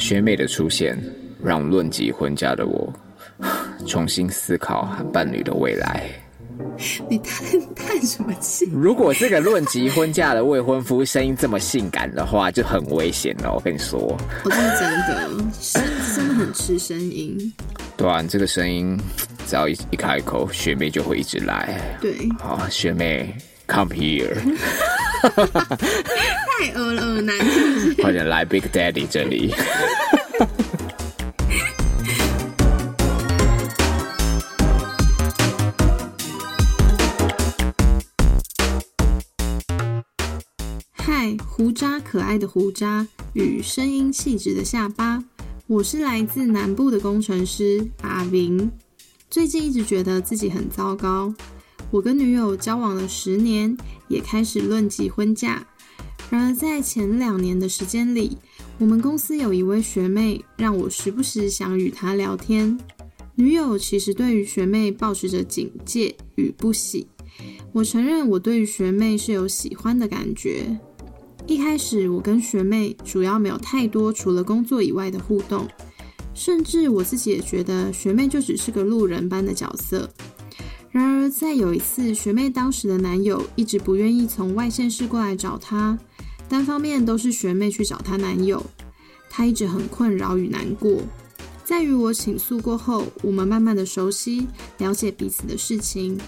学妹的出现，让论及婚嫁的我 重新思考和伴侣的未来。你叹 叹什么气？如果这个论及婚嫁的未婚夫声音这么性感的话，就很危险了。我跟你说，我是真的，是真的很吃声音。对啊，这个声音只要一一开口，学妹就会一直来。对，好，学妹，come here。太恶了，恶男，快点来 Big Daddy 这里。嗨，胡渣可爱的胡渣与声音气质的下巴，我是来自南部的工程师阿明。最近一直觉得自己很糟糕。我跟女友交往了十年，也开始论及婚嫁。然而在前两年的时间里，我们公司有一位学妹，让我时不时想与她聊天。女友其实对于学妹保持着警戒与不喜。我承认我对于学妹是有喜欢的感觉。一开始我跟学妹主要没有太多除了工作以外的互动，甚至我自己也觉得学妹就只是个路人般的角色。然而，在有一次，学妹当时的男友一直不愿意从外县市过来找她，单方面都是学妹去找她男友，她一直很困扰与难过。在与我倾诉过后，我们慢慢的熟悉、了解彼此的事情。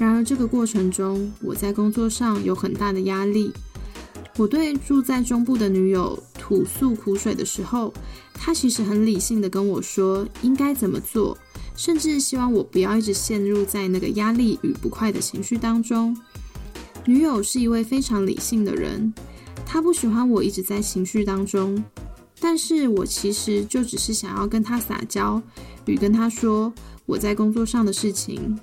然而，这个过程中，我在工作上有很大的压力。我对住在中部的女友吐诉苦水的时候，她其实很理性的跟我说应该怎么做。甚至希望我不要一直陷入在那个压力与不快的情绪当中。女友是一位非常理性的人，他不喜欢我一直在情绪当中。但是我其实就只是想要跟他撒娇，与跟他说我在工作上的事情。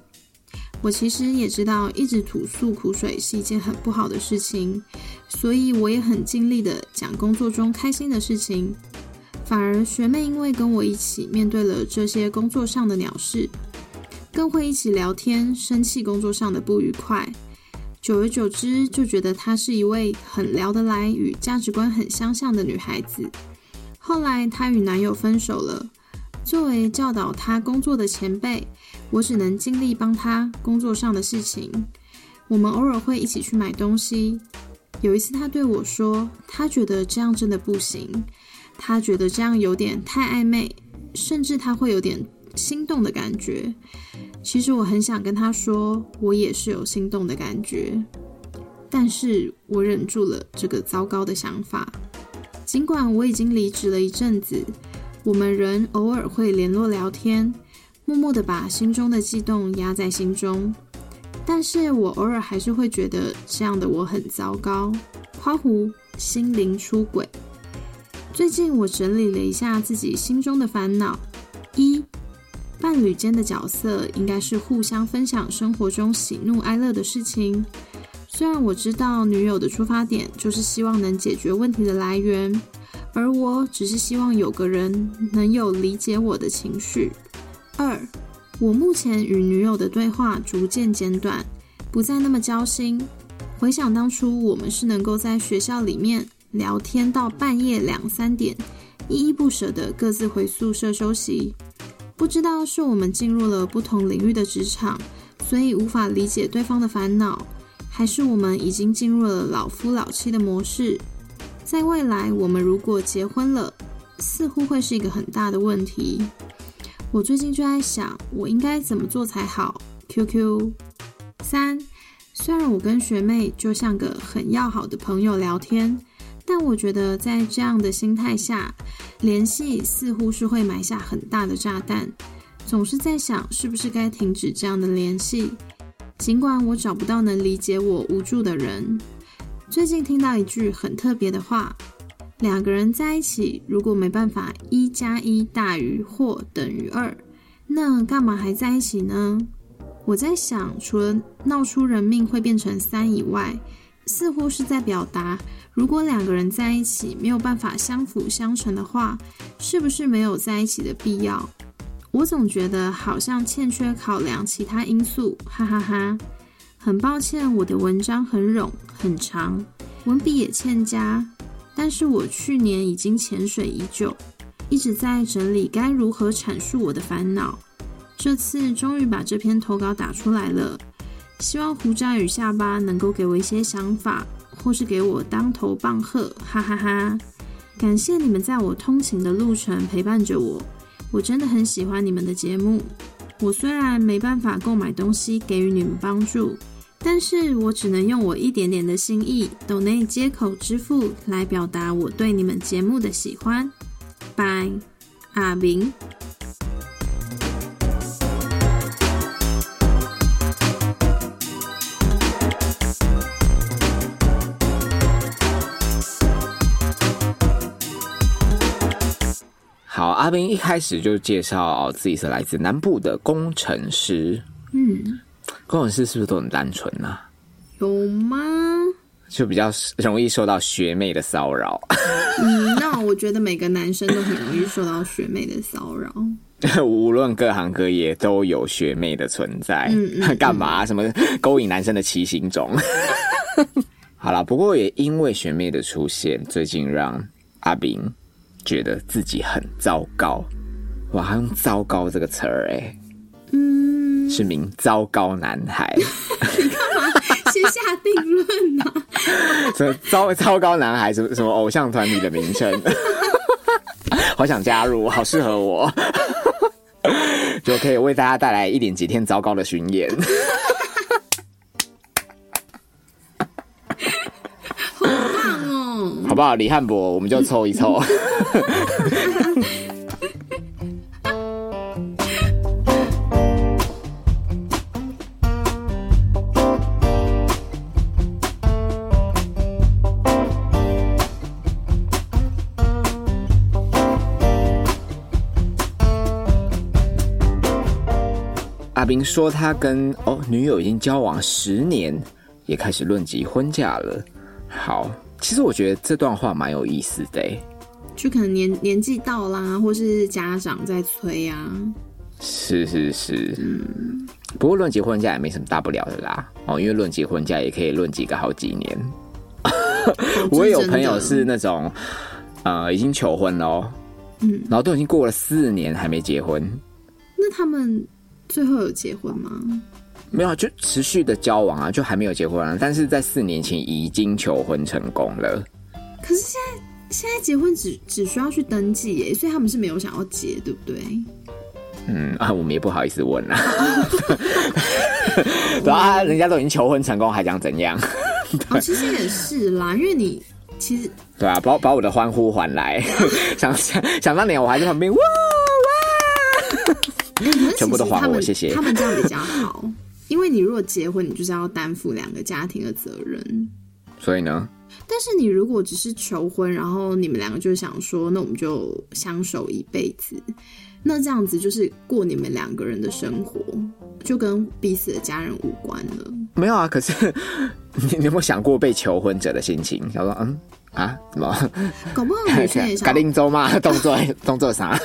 我其实也知道一直吐诉苦水是一件很不好的事情，所以我也很尽力的讲工作中开心的事情。反而学妹因为跟我一起面对了这些工作上的鸟事，更会一起聊天，生气工作上的不愉快。久而久之，就觉得她是一位很聊得来、与价值观很相像的女孩子。后来她与男友分手了，作为教导她工作的前辈，我只能尽力帮她工作上的事情。我们偶尔会一起去买东西。有一次，她对我说：“她觉得这样真的不行。”她觉得这样有点太暧昧，甚至她会有点心动的感觉。其实我很想跟他说，我也是有心动的感觉，但是我忍住了这个糟糕的想法。尽管我已经离职了一阵子，我们仍偶尔会联络聊天，默默的把心中的悸动压在心中。但是我偶尔还是会觉得这样的我很糟糕，夸胡心灵出轨。最近我整理了一下自己心中的烦恼：一、伴侣间的角色应该是互相分享生活中喜怒哀乐的事情。虽然我知道女友的出发点就是希望能解决问题的来源，而我只是希望有个人能有理解我的情绪。二、我目前与女友的对话逐渐简短，不再那么交心。回想当初，我们是能够在学校里面。聊天到半夜两三点，依依不舍的各自回宿舍休息。不知道是我们进入了不同领域的职场，所以无法理解对方的烦恼，还是我们已经进入了老夫老妻的模式。在未来，我们如果结婚了，似乎会是一个很大的问题。我最近就在想，我应该怎么做才好？QQ 三，虽然我跟学妹就像个很要好的朋友聊天。但我觉得，在这样的心态下，联系似乎是会埋下很大的炸弹。总是在想，是不是该停止这样的联系？尽管我找不到能理解我无助的人。最近听到一句很特别的话：两个人在一起，如果没办法一加一大于或等于二，那干嘛还在一起呢？我在想，除了闹出人命会变成三以外，似乎是在表达。如果两个人在一起没有办法相辅相成的话，是不是没有在一起的必要？我总觉得好像欠缺考量其他因素，哈哈哈。很抱歉，我的文章很冗很长，文笔也欠佳。但是我去年已经潜水已久，一直在整理该如何阐述我的烦恼。这次终于把这篇投稿打出来了，希望胡渣与下巴能够给我一些想法，或是给我当头棒喝，哈哈哈！感谢你们在我通勤的路程陪伴着我，我真的很喜欢你们的节目。我虽然没办法购买东西给予你们帮助，但是我只能用我一点点的心意，抖内接口支付来表达我对你们节目的喜欢。拜，阿明。阿斌一开始就介绍自己是来自南部的工程师。嗯，工程师是不是都很单纯啊？有吗？就比较容易受到学妹的骚扰。嗯，那我觉得每个男生都很容易受到学妹的骚扰。无论各行各业都有学妹的存在。嗯嗯干嘛？什么勾引男生的奇形种？好了，不过也因为学妹的出现，最近让阿斌觉得自己很糟糕。哇，他用“糟糕”这个词儿，哎，嗯，是名糟糕男孩。先下定论呐、什么糟糟糕男孩，什么什么偶像团体的名称，好想加入，好适合我，就可以为大家带来一连几天糟糕的巡演。棒哦！好不好？李汉博，我们就凑一凑。阿斌说，他跟哦女友已经交往十年，也开始论及婚嫁了。好，其实我觉得这段话蛮有意思的欸。就可能年年纪到啦，或是家长在催啊。是是是，嗯不过论结婚假也没什么大不了的啦。哦，因为论结婚假也可以论几个好几年。我也有朋友是那种，呃，已经求婚了哦，嗯，然后都已经过了四年还没结婚，那他们最后有结婚吗？没有啊就持续的交往啊，就还没有结婚啊，但是在四年前已经求婚成功了。可是现在现在结婚只只需要去登记耶，所以他们是没有想要结，对不对？嗯啊，我们也不好意思问啊。对啊，人家都已经求婚成功，还想怎样？哦，其实也是啦，因为你其实对啊，把把我的欢呼还来。想想想当年我还在旁边哇哇，全部都还我谢谢他们这样比较好，因为你如果结婚，你就是要担负两个家庭的责任。所以呢，但是你如果只是求婚，然后你们两个就想说，那我们就相守一辈子，那这样子就是过你们两个人的生活，就跟彼此的家人无关了。没有啊。可是你你有没有想过被求婚者的心情？想说嗯啊，怎么？搞不好女生也想嘎，令州吗？动作动作啥？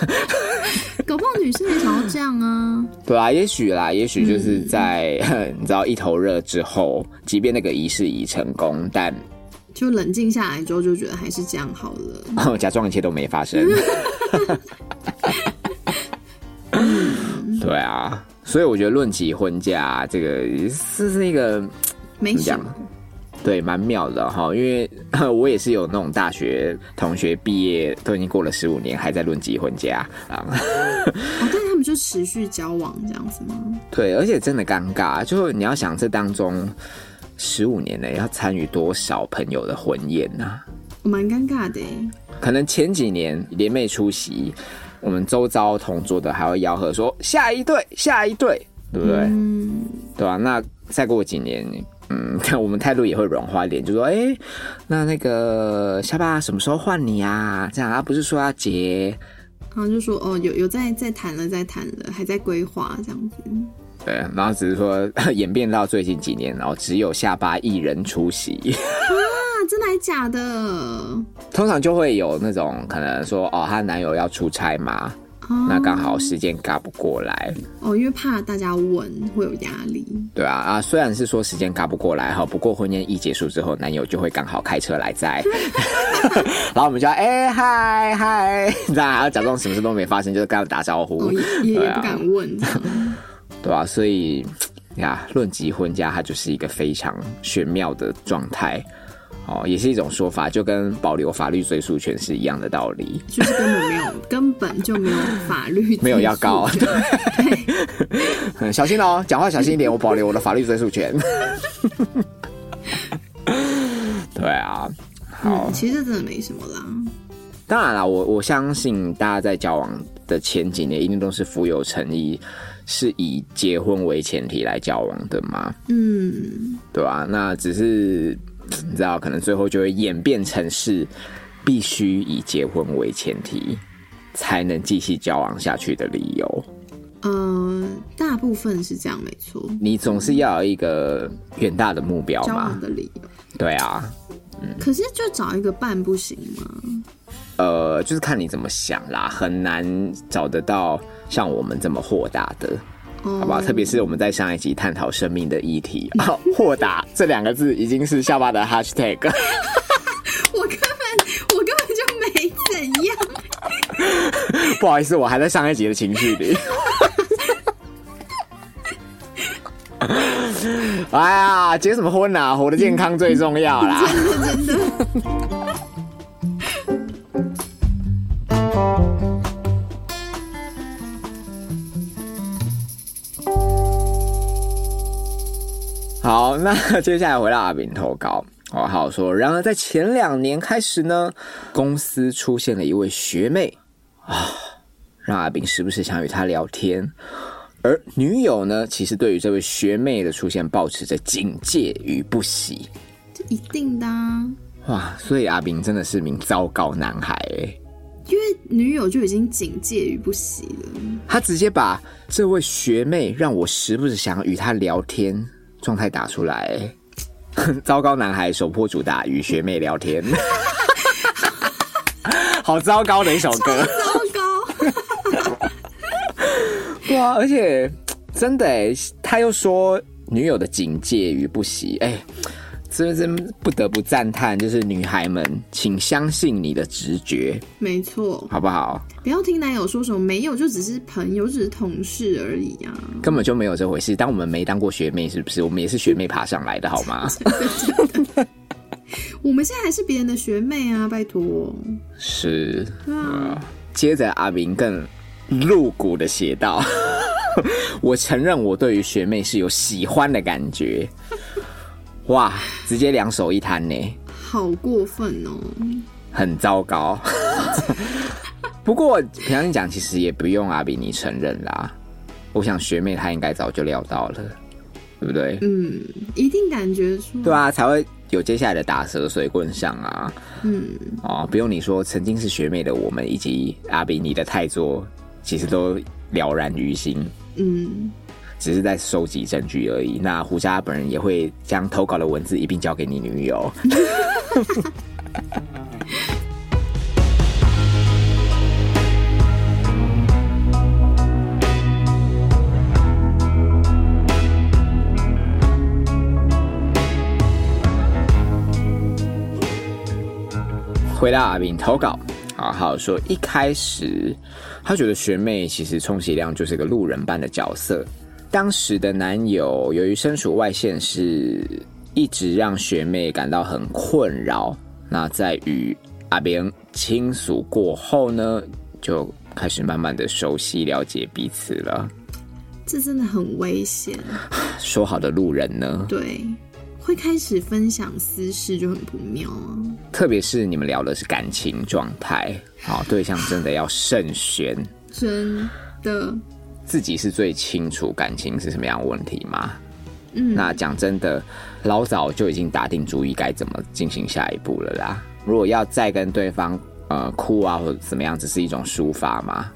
搞不好女生也想要这样啊。对啊，也许啦，也许就是在、你知道一头热之后，即便那个仪式已成功，但就冷静下来之后，就觉得还是这样好了。假装一切都没发生。对啊，所以我觉得论起婚嫁这个是是一个没讲，对蛮妙的哈，因为 我也是有那种大学同学毕业都已经过了十五年，还在论及婚嫁啊。哦，但他们就持续交往这样子吗？对，而且真的尴尬，就你要想这当中十五年内要参与多少朋友的婚宴呐、我蛮尴尬的。可能前几年联袂出席，我们周遭同桌的还会吆喝说下一对，下一对，对不对？嗯，对吧、那再过几年，嗯，看我们态度也会软化一点，就说，哎、那那个下巴什么时候换你啊？这样啊，不是说要结？然后就说哦，有有在在谈了，在谈了，还在规划这样子。对，然后只是说 演变到最近几年，然后只有下巴一人出席，啊，真的还假的？通常就会有那种可能说，哦，她男友要出差嘛，哦，那刚好时间赶不过来，哦，因为怕大家问会有压力。对啊啊，虽然是说时间赶不过来哈，不过婚宴一结束之后，男友就会刚好开车来载，然后我们就要哎嗨嗨，你知道还要假装什么事都没发生，就是跟他打招呼，哦也不敢问。对吧、所以呀，论及婚嫁，它就是一个非常玄妙的状态。哦，也是一种说法，就跟保留法律追诉权是一样的道理。就是根本没有，根本就没有法律 没有要告追诉权 嗯，小心哦，讲话小心一点，我保留我的法律追诉权。对啊，好嗯，，其实真的没什么啦。当然啦，我我相信大家在交往的前几年一定都是富有诚意，是以结婚为前提来交往的嘛，嗯，对吧、那只是你知道，可能最后就会演变成是必须以结婚为前提才能继续交往下去的理由。呃，大部分是这样，没错。你总是要有一个远大的目标交嘛往，的理由，对啊，可是就找一个伴不行吗？呃，就是看你怎么想啦，很难找得到像我们这么豁达的。哦好吧，特别是我们在上一集探讨生命的议题，哦、豁达这两个字已经是下巴的 hashtag。我根本我根本就没怎样。不好意思，我还在上一集的情绪里。哎呀，结什么婚啊？活得健康最重要啦。真的真的。好，那接下来回到阿炳投稿。哦，好说。然而，在前两年开始呢，公司出现了一位学妹啊，让阿炳时不时想与她聊天。而女友呢，其实对于这位学妹的出现，保持着警戒与不喜。这一定的、啊，哇，所以阿炳真的是名糟糕男孩诶。因为女友就已经警戒于不喜了。他直接把这位学妹让我时不时想与她聊天状态打出来。糟糕男孩首破主打与学妹聊天，好糟糕的一首歌。糟糕，对啊，而且真的哎，他又说女友的警戒与不喜，哎，真是不得不赞叹，就是女孩们，请相信你的直觉，没错，好不好？不要听男友说什么没有，就只是朋友，只是同事而已啊。根本就没有这回事。当我们没当过学妹，是不是？我们也是学妹爬上来的，好吗？我们现在还是别人的学妹啊，拜托。是。对啊，接着阿明更露骨的写道：“ 我承认我对于学妹是有喜欢的感觉。”哇，直接两手一摊呢。好过分哦。很糟糕。不过平常讲，其实也不用阿比尼承认啦。我想学妹她应该早就料到了，对不对？嗯，一定感觉出。对啊，才会有接下来的打蛇随棍上啊。嗯，哦，不用你说，曾经是学妹的我们以及阿比尼的太作，其实都了然于心。嗯，只是在收集证据而已。那胡渣本人也会将投稿的文字一并交给你女友。回到阿炳投稿，啊，好说一开始他觉得学妹其实充其量就是个路人般的角色。当时的男友由于身处外县市，一直让学妹感到很困扰。那在与阿炳倾诉过后呢，就开始慢慢的熟悉了解彼此了。这真的很危险。说好的路人呢？对，会开始分享私事就很不妙啊。特别是你们聊的是感情状态，好对象真的要慎选。真的，自己是最清楚感情是什么样的问题吗？嗯，那讲真的，老早就已经打定主意该怎么进行下一步了啦。如果要再跟对方呃哭啊或者怎么样，只是一种抒发嘛。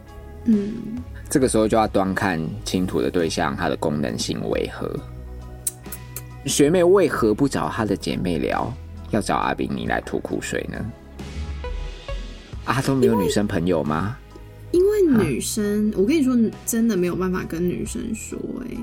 嗯，这个时候就要端看倾吐的对象他的功能性为何。学妹为何不找她的姐妹聊，要找阿炳你来吐苦水呢？啊，都没有女生朋友吗？女生，我跟你说，真的没有办法跟女生说、哎，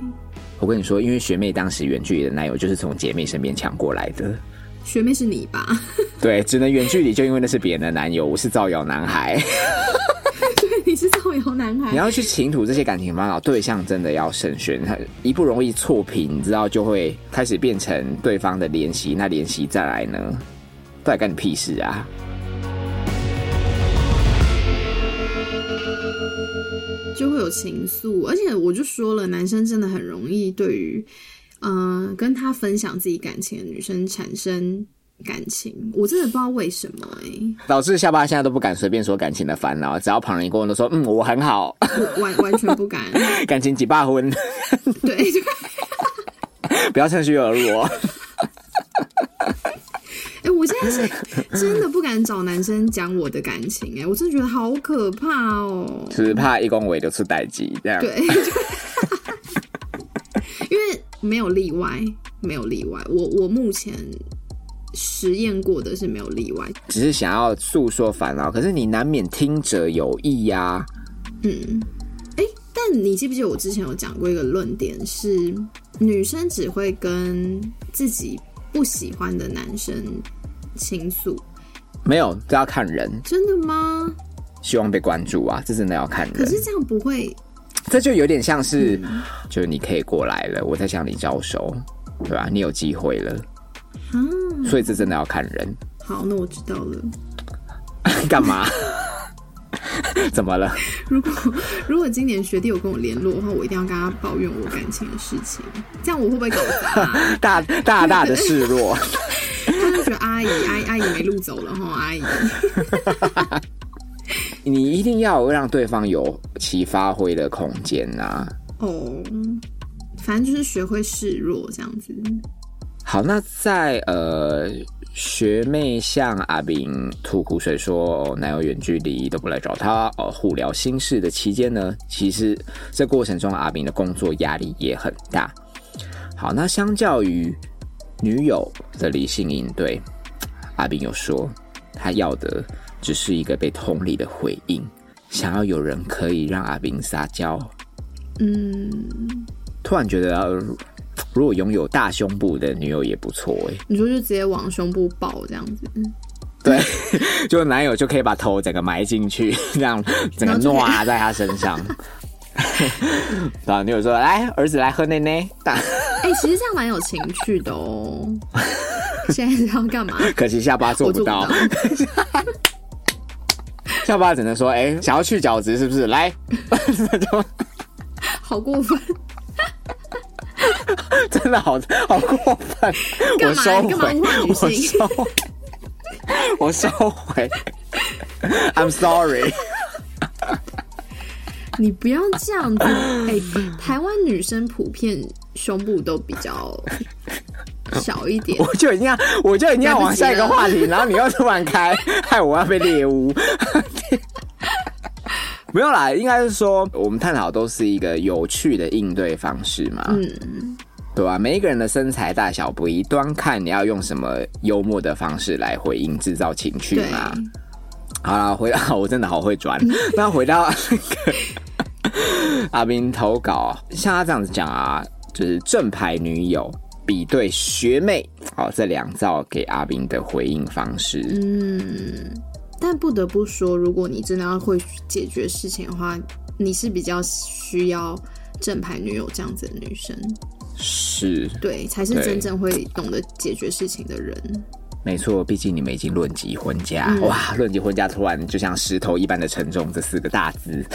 我跟你说，因为学妹当时远距离的男友就是从姐妹身边抢过来的。学妹是你吧？对，只能远距离，就因为那是别人的男友，我是造谣男孩。对，你是造谣男孩。你要去倾吐这些感情烦恼，对象真的要慎选，一不容易错评，你知道就会开始变成对方的联系，那联系再来呢，到底干你屁事啊？就会有情愫，而且我就说了，男生真的很容易对于，嗯，跟他分享自己感情的女生产生感情。我真的不知道为什么哎，导致下巴现在都不敢随便说感情的烦恼，只要旁人一问都说嗯我很好，完完全不敢。感情几把婚，对，不要趁虚而入。哎，我现在是真的不敢找男生讲我的感情，哎，我真的觉得好可怕哦。是怕一公维就出代机这样。对，因为没有例外，没有例外。我我目前实验过的是没有例外，只是想要诉说烦恼，可是你难免听者有意呀。嗯，哎，但你记不记得我之前有讲过一个论点，是女生只会跟自己。不喜欢的男生倾诉，没有，这要看人。真的吗？希望被关注啊，这真的要看人。可是这样不会，这就有点像是，就是你可以过来了，我在向你招手，对吧？你有机会了，啊，所以这真的要看人。好，那我知道了。干嘛？怎么了？如果如果今年学弟有跟我联络的话，我一定要跟他抱怨我感情的事情。这样我会不会搞砸？大大大的示弱。他就觉得阿姨阿姨阿姨没路走了哈，阿姨。你一定要让对方有其发挥的空间呐。哦，反正就是学会示弱这样子。好，那在呃。学妹向阿炳吐苦水，说男友远距离都不来找她，呃，互聊心事的期间呢，其实这过程中阿炳的工作压力也很大。好，那相较于女友的理性应对，阿斌又说他要的只是一个被同理的回应，想要有人可以让阿斌撒娇。嗯，突然觉得。如果拥有大胸部的女友也不错哎，你说就直接往胸部抱这样子，对，就男友就可以把头整个埋进去，这样整个挪在他身上。然后，女友说：“来，儿子来喝奶奶。”哎，其实这样蛮有情趣的哦。现在是要干嘛？可惜下巴做不到，下巴只能说：“哎，想要去角质是不是？”来，好过分。真的好好过分！我收回，我收，我收回。I'm sorry。你不要这样子。哎，台湾女生普遍胸部都比较小一点。我就一定要，我就一定要往下一个话题，然后你又突然开，害我要被猎物。没有啦，应该是说我们探讨都是一个有趣的应对方式嘛。嗯。对吧？每一个人的身材大小不一，端看你要用什么幽默的方式来回应，制造情趣嘛。好了，回到 我真的好会转。那回到那个 阿斌投稿，像他这样子讲啊，就是正牌女友比对学妹，好这两造给阿斌的回应方式。嗯，但不得不说，如果你真的要会解决事情的话，你是比较需要正牌女友这样子的女生。是，对，才是真正会懂得解决事情的人。没错，毕竟你们已经论及婚嫁，哇，论及婚嫁突然就像石头一般的沉重，这四个大字。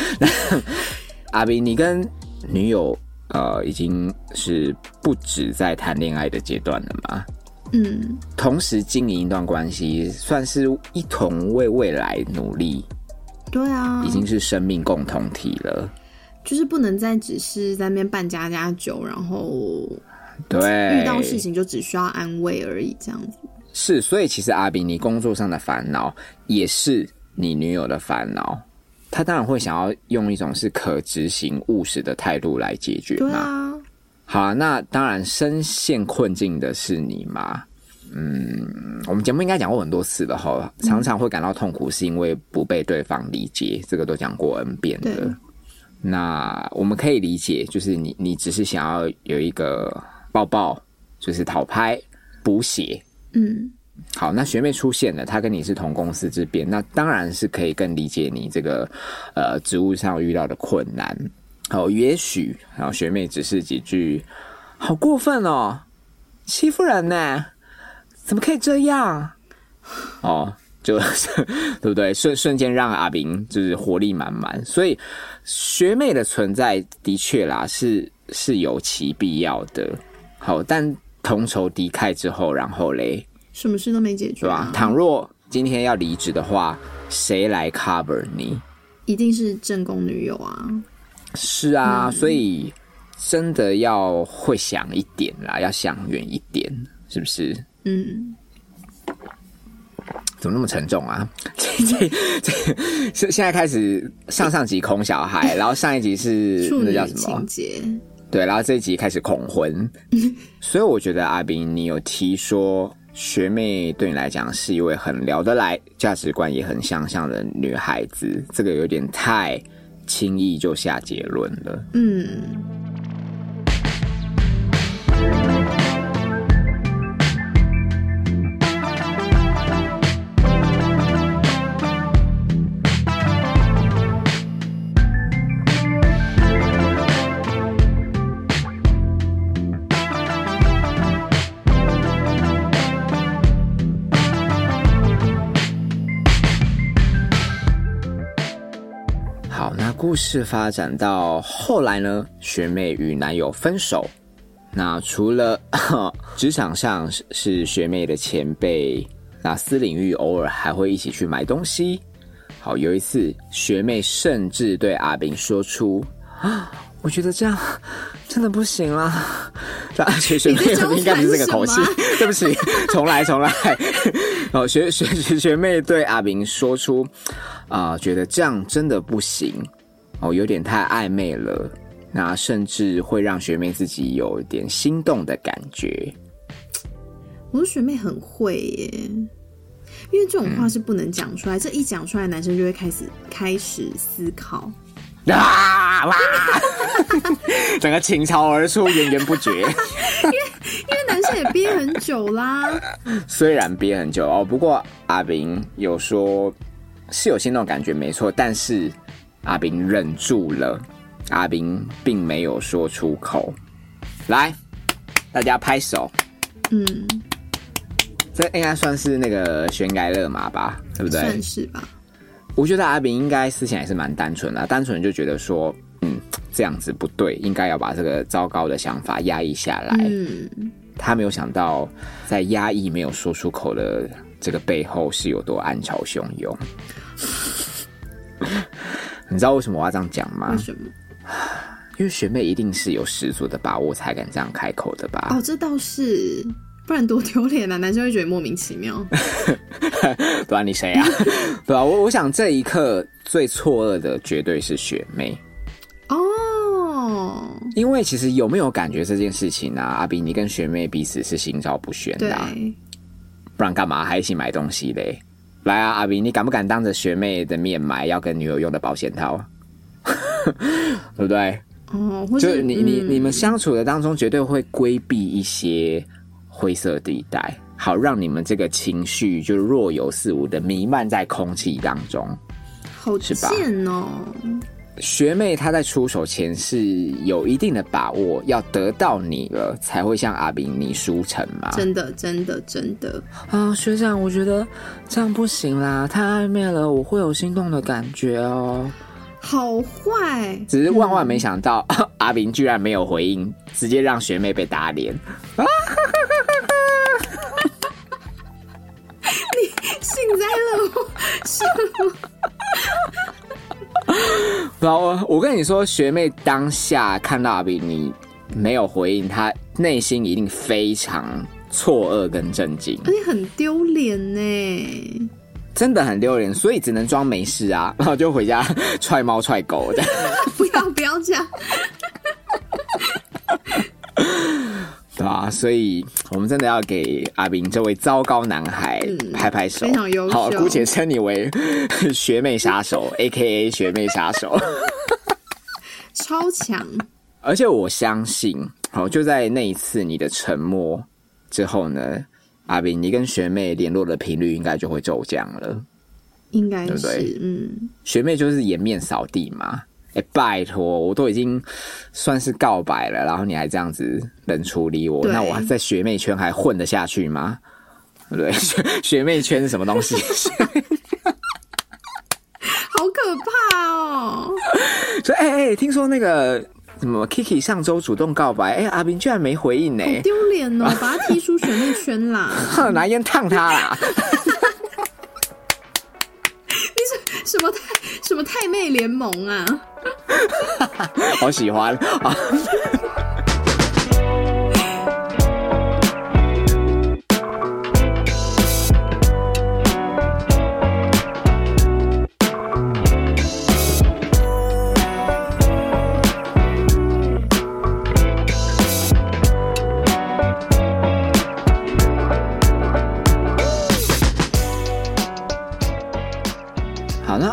阿斌，你跟女友呃已经是不止在谈恋爱的阶段了吗？嗯，同时经营一段关系，算是一同为未来努力。对啊，已经是生命共同体了。就是不能再只是在那边办家家酒，然后对遇到事情就只需要安慰而已，这样子是。所以其实阿比，你工作上的烦恼也是你女友的烦恼，他当然会想要用一种是可执行、务实的态度来解决嘛。好啊，那当然深陷困境的是你嘛。嗯，我们节目应该讲过很多次了哈，常常会感到痛苦，是因为不被对方理解，这个都讲过 N 遍的。那我们可以理解，就是你你只是想要有一个抱抱，就是讨拍补血，嗯，好，那学妹出现了，她跟你是同公司之便，那当然是可以更理解你这个呃职务上遇到的困难。好，也许然后学妹只是几句，好过分哦，欺负人呢，怎么可以这样？哦，就 对不对？瞬瞬间让阿明就是活力满满，所以学妹的存在的确啦，是是有其必要的。好，但同仇敌忾之后，然后嘞，什么事都没解决、对吧啊？？倘若今天要离职的话，谁来 cover 你？一定是正宫女友啊！是啊，所以真的要会想一点啦，要想远一点，是不是？嗯，怎么那么沉重啊？这这这是现在开始上上集空小孩，然后上一集是那叫什么情？节，对，然后这一集开始恐婚，所以我觉得阿斌，你有提说学妹对你来讲是一位很聊得来、价值观也很相像的女孩子，这个有点太轻易就下结论了。嗯，故事发展到后来呢，学妹与男友分手。那除了 职场上是是学妹的前辈，那私领域偶尔还会一起去买东西。好，有一次学妹甚至对阿炳说出：“啊，我觉得这样真的不行啦。”啊，学学妹应该不是这个口气对不起，重来重来。哦，学学学学妹对阿炳说出。啊、觉得这样真的不行哦，有点太暧昧了，那甚至会让学妹自己有点心动的感觉。我的学妹很会耶，因为这种话是不能讲出来，这一讲出来，男生就会开始开始思考。啊哇！整个倾巢而出，源源不绝。因为男生也憋很久啦，虽然憋很久哦，不过阿炳有说是有心动感觉，没错，但是阿炳忍住了，阿炳并没有说出口。来，大家拍手。嗯，这应该算是那个悬崖勒马吧，对不对？算是吧。我觉得阿炳应该思想也是蛮单纯的，单纯就觉得说，嗯，这样子不对，应该要把这个糟糕的想法压抑下来。嗯，他没有想到，在压抑没有说出口的这个背后是有多暗潮汹涌。你知道为什么我要这样讲吗为？什么？因为学妹一定是有十足的把握才敢这样开口的吧？哦，这倒是，不然多丢脸啊！男生会觉得莫名其妙。对啊，你谁啊？对啊，我我想这一刻最错愕的绝对是学妹。哦，因为其实有没有感觉这件事情啊？阿比，你跟学妹彼此是心照不宣的、，啊，不然干嘛还一起买东西嘞？来啊，阿比，你敢不敢当着学妹的面买要跟女友用的保险套？对不对？哦，就是你你嗯你们相处的当中，绝对会规避一些灰色地带，好让你们这个情绪就若有似无的弥漫在空气当中。好贱哦。学妹她在出手前是有一定的把握，要得到你了，才会向阿炳你输成嘛。真的，真的，真的，啊，学长，我觉得这样不行啦，太暧昧了，我会有心动的感觉哦。好坏。只是万万没想到，阿炳居然没有回应，直接让学妹被打脸 你。幸灾乐祸是 然后我我跟你说，学妹当下看到阿比你没有回应，她内心一定非常错愕跟震惊，而且很丢脸呢。真的很丢脸，所以只能装没事啊，然后就回家 踹猫踹狗的。不要不要这样，对啊，所以我们真的要给阿炳这位糟糕男孩嗯拍拍手，非常优秀好，姑且称你为学妹杀手，A K A 学妹杀手。超强。而且我相信，好，就在那一次你的沉默之后呢，阿斌，你跟学妹联络的频率应该就会骤降了。应该是，对不对嗯，学妹就是颜面扫地嘛。哎、拜托，我都已经算是告白了，然后你还这样子冷处理我，那我在学妹圈还混得下去吗？对？学学妹圈是什么东西？好可怕哦！说哎哎、听说那个什么 Kiki 上周主动告白，哎、阿斌居然没回应呢、好丢脸哦，把他踢出学妹圈啦！哼，拿烟烫他啦！什么太什么太妹联盟啊？好喜欢啊！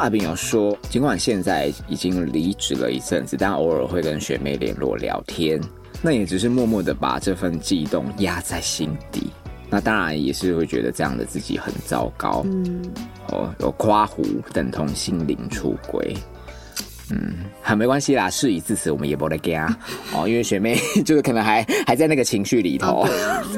阿炳有说，尽管现在已经离职了一阵子，但偶尔会跟学妹联络聊天，那也只是默默的把这份悸动压在心底。那当然也是会觉得这样的自己很糟糕，嗯，哦，有夸胡等同心灵出轨。嗯，好，没关系啦，事已至此，我们也不得干 哦，因为学妹就是可能还还在那个情绪里头，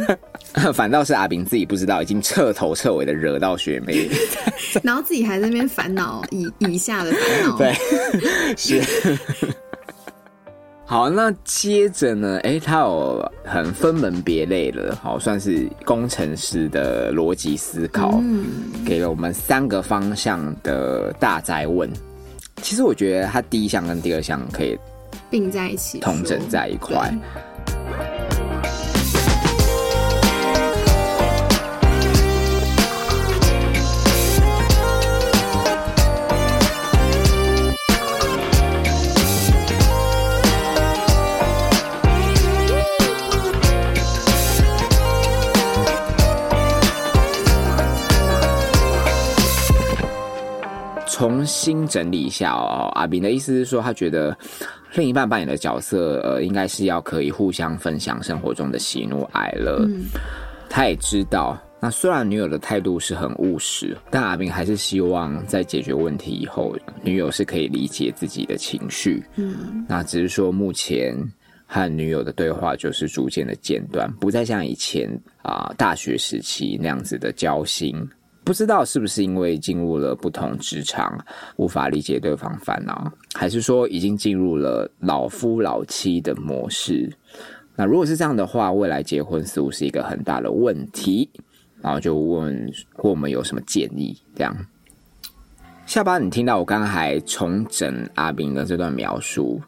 反倒是阿炳自己不知道，已经彻头彻尾的惹到学妹。然后自己还在那边烦恼以以下的烦恼，对，是。好，那接着呢？诶，他有很分门别类的，好，算是工程师的逻辑思考，嗯，给了我们三个方向的大灾问。其实我觉得他第一项跟第二项可以并在一起说，统整在一块重新整理一下哦。阿炳的意思是说，他觉得另一半扮演的角色，呃，应该是要可以互相分享生活中的喜怒哀乐。嗯他也知道，那虽然女友的态度是很务实，但阿炳还是希望在解决问题以后，女友是可以理解自己的情绪。嗯那只是说，目前和女友的对话就是逐渐的间断，不再像以前啊、大学时期那样子的交心。不知道是不是因为进入了不同职场，无法理解对方烦恼，还是说已经进入了老夫老妻的模式？那如果是这样的话，未来结婚似乎是一个很大的问题。然后就问问我们有什么建议？这样，下巴，你听到我刚刚还重整阿炳的这段描述，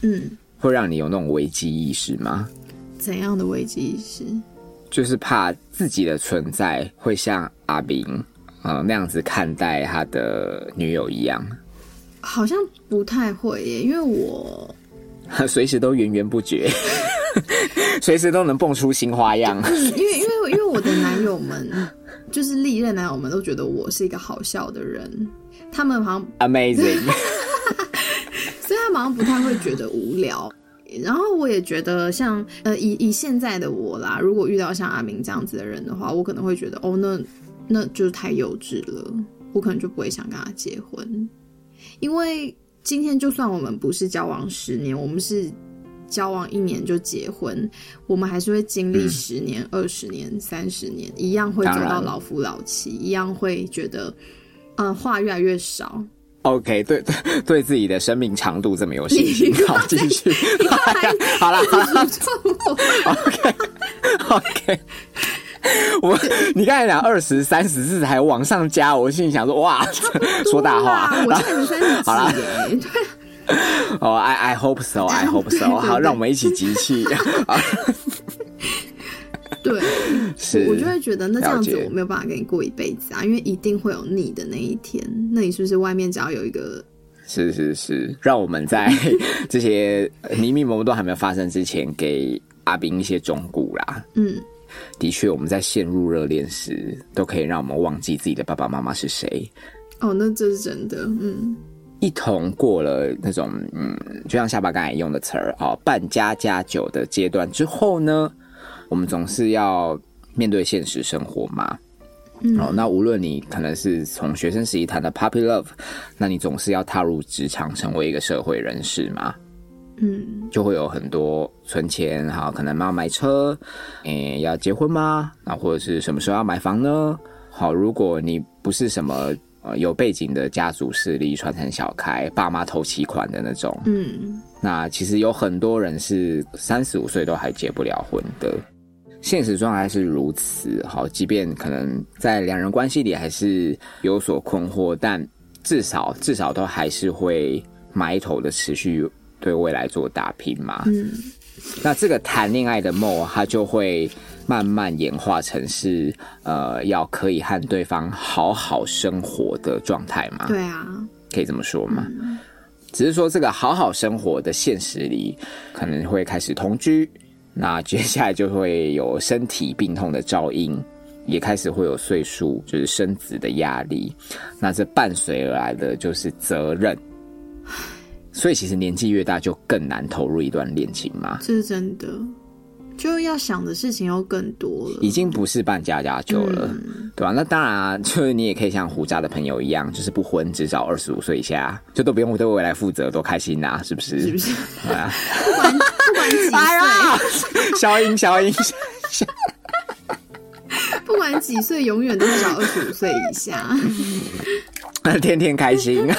嗯，会让你有那种危机意识吗？怎样的危机意识？就是怕自己的存在会像阿炳呃那样子看待他的女友一样，好像不太会耶，因为我 随时都源源不绝，随时都能蹦出新花样。因为因为因为我的男友们，就是历任男友们都觉得我是一个好笑的人，他们好像 Amazing，所以他们好像不太会觉得无聊。然后我也觉得像，呃，以以现在的我啦，如果遇到像阿明这样子的人的话，我可能会觉得，哦，那那就是太幼稚了，我可能就不会想跟他结婚，因为今天就算我们不是交往十年，我们是交往一年就结婚，我们还是会经历十年、二十、年、三十年，一样会走到老夫老妻，一样会觉得，呃，话越来越少，OK，对对，对自己的生命长度这么有信心，好，继续。好了好了诅咒我。，OK OK。我你刚才讲二十三十四还往上加，我心里想说哇，说大话。我现在才三十好啦 哦，I I hope so, I hope so。好，让我们一起集气。对，是，我就会觉得那这样子我没有办法跟你过一辈子啊，因为一定会有腻的那一天。那你是不是外面只要有一个是是是，让我们在 这些迷迷蒙蒙都还没有发生之前，给阿斌一些忠告啦。嗯的确，我们在陷入热恋时，都可以让我们忘记自己的爸爸妈妈是谁，哦，那这是真的，嗯一同过了那种嗯，就像下巴刚才用的词儿啊，半加加酒的阶段之后呢，我们总是要面对现实生活嘛。嗯哦，那无论你可能是从学生时期谈的 puppy love，那你总是要踏入职场，成为一个社会人士嘛，嗯就会有很多存钱，好，可能要买车，诶、要结婚吗？那或者是什么时候要买房呢？好，如果你不是什么呃有背景的家族势力传承小开，爸妈投期款的那种，嗯那其实有很多人是三十五岁都还结不了婚的。现实状态是如此，好，即便可能在两人关系里还是有所困惑，但至少至少都还是会埋头的持续对未来做打拼嘛。嗯那这个谈恋爱的梦，它就会慢慢演化成是呃，要可以和对方好好生活的状态嘛。对啊，可以这么说嘛？只是说这个好好生活的现实里，可能会开始同居，那接下来就会有身体病痛的噪音，也开始会有岁数就是生子的压力，那这伴随而来的就是责任。所以其实年纪越大，就更难投入一段恋情嘛。这是真的，就要想的事情又更多了。已经不是办家家酒了，对吧、那当然啊，就是你也可以像胡渣的朋友一样，就是不婚，至少二十五岁以下，就都不用对未来负责，多开心呐、是不是？是不是？啊，不管不管几岁，消音消音，不管几岁，永远都是找二十五岁以下。天天开心。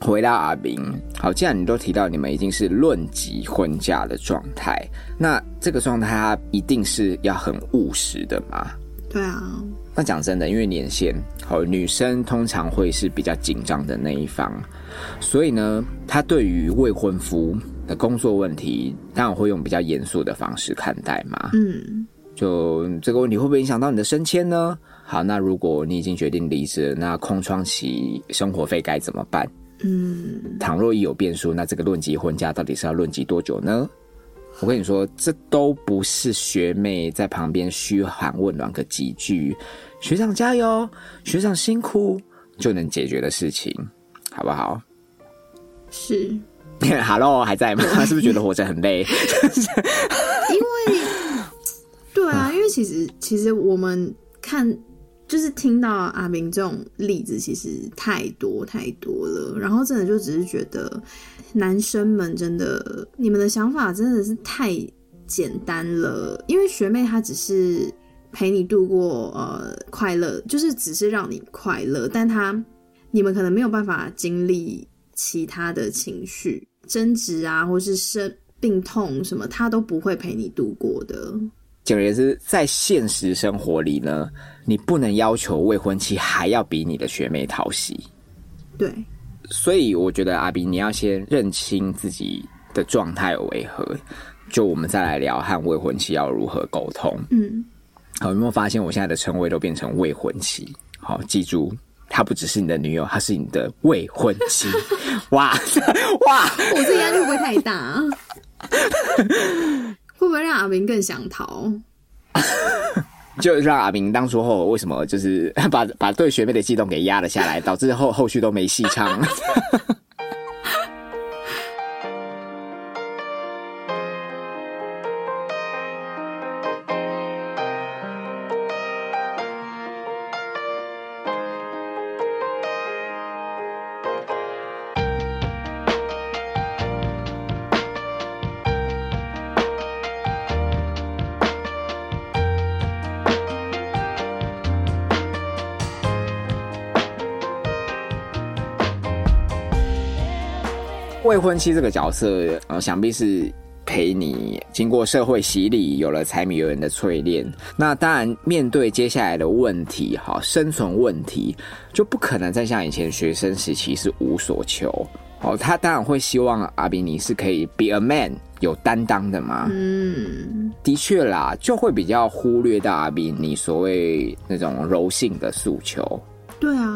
回到阿明，好，既然你都提到你们已经是论及婚嫁的状态，那这个状态它一定是要很务实的嘛？对啊，那讲真的，因为年限，好，女生通常会是比较紧张的那一方，所以呢，她对于未婚夫的工作问题，当然会用比较严肃的方式看待嘛。嗯就这个问题会不会影响到你的升迁呢？好，那如果你已经决定离职，那空窗期生活费该怎么办？嗯，倘若一有变数，那这个论及婚嫁到底是要论及多久呢？我跟你说，这都不是学妹在旁边嘘寒问暖个几句，学长加油，学长辛苦就能解决的事情，好不好是？Hello，还在吗？是不是觉得活着很累？因为对啊，因为其实其实我们看就是听到阿明这种例子，其实太多太多了，然后真的就只是觉得男生们真的你们的想法真的是太简单了，因为学妹她只是陪你度过呃快乐，就是只是让你快乐，但她你们可能没有办法经历其他的情绪争执啊，或是生病痛什么，她都不会陪你度过的。简而言之，在现实生活里呢，你不能要求未婚妻还要比你的学妹讨喜。对，所以我觉得阿斌，你要先认清自己的状态为何，就我们再来聊和未婚妻要如何沟通。嗯，好，有没有发现我现在的称谓都变成未婚妻？好，记住，她不只是你的女友，她是你的未婚妻。哇哇！我这压力会不会太大、啊？会不会让阿明更想逃？就让阿明当初后为什么就是 把把对学妹的悸动给压了下来，导致后后续都没戏唱。未婚妻这个角色，呃，想必是陪你经过社会洗礼，有了柴米油盐的淬炼。那当然，面对接下来的问题，哈，生存问题，就不可能再像以前学生时期是无所求。哦，他当然会希望阿比尼是可以 be a man，有担当的嘛。嗯，的确啦，就会比较忽略到阿比尼所谓那种柔性的诉求。对啊，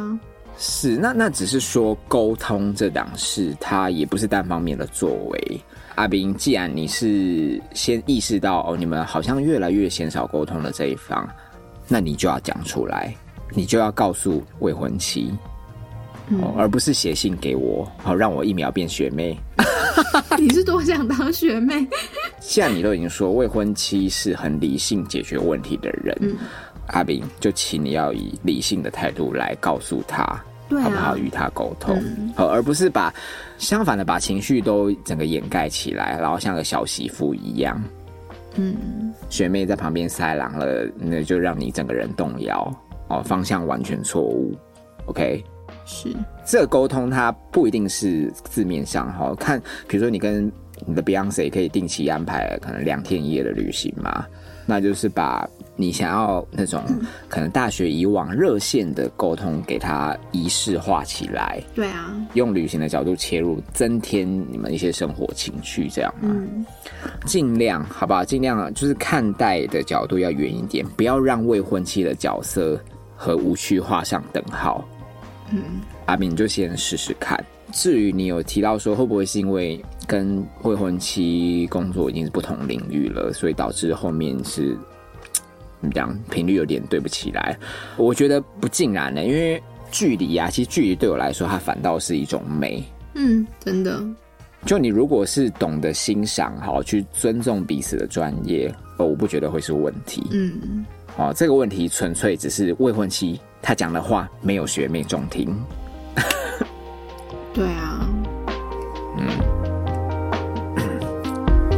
是，那那只是说沟通这档事，它也不是单方面的作为。阿斌，既然你是先意识到哦，你们好像越来越鲜少沟通的这一方，那你就要讲出来，你就要告诉未婚妻，哦，而不是写信给我，好、让我一秒变学妹。你是多想当学妹？既然你都已经说未婚妻是很理性解决问题的人，嗯阿炳就请你要以理性的态度来告诉他，对啊好不好？，与他沟通，嗯呃而不是把相反的把情绪都整个掩盖起来，然后像个小媳妇一样。嗯，学妹在旁边塞狼了，那就让你整个人动摇哦，方向完全错误。OK，是，这个沟通它不一定是字面上哈，看比如说你跟你的 Beyonce 可以定期安排可能两天一夜的旅行嘛，那就是把你想要那种可能大学以往热线的沟通给它仪式化起来，对啊，用旅行的角度切入，增添你们一些生活情趣，这样嘛。嗯，尽量好不好？尽量就是看待的角度要远一点，不要让未婚妻的角色和无趣画上等号。嗯，阿明，你就先试试看。至于你有提到说会不会是因为跟未婚妻工作已经是不同领域了，所以导致后面是怎么讲频率有点对不起来？我觉得不尽然呢，因为距离啊，其实距离对我来说，它反倒是一种美。嗯，真的，就你如果是懂得欣赏，好去尊重彼此的专业，哦，我不觉得会是问题。嗯，哦，这个问题纯粹只是未婚妻她讲的话没有学妹中听。对啊，嗯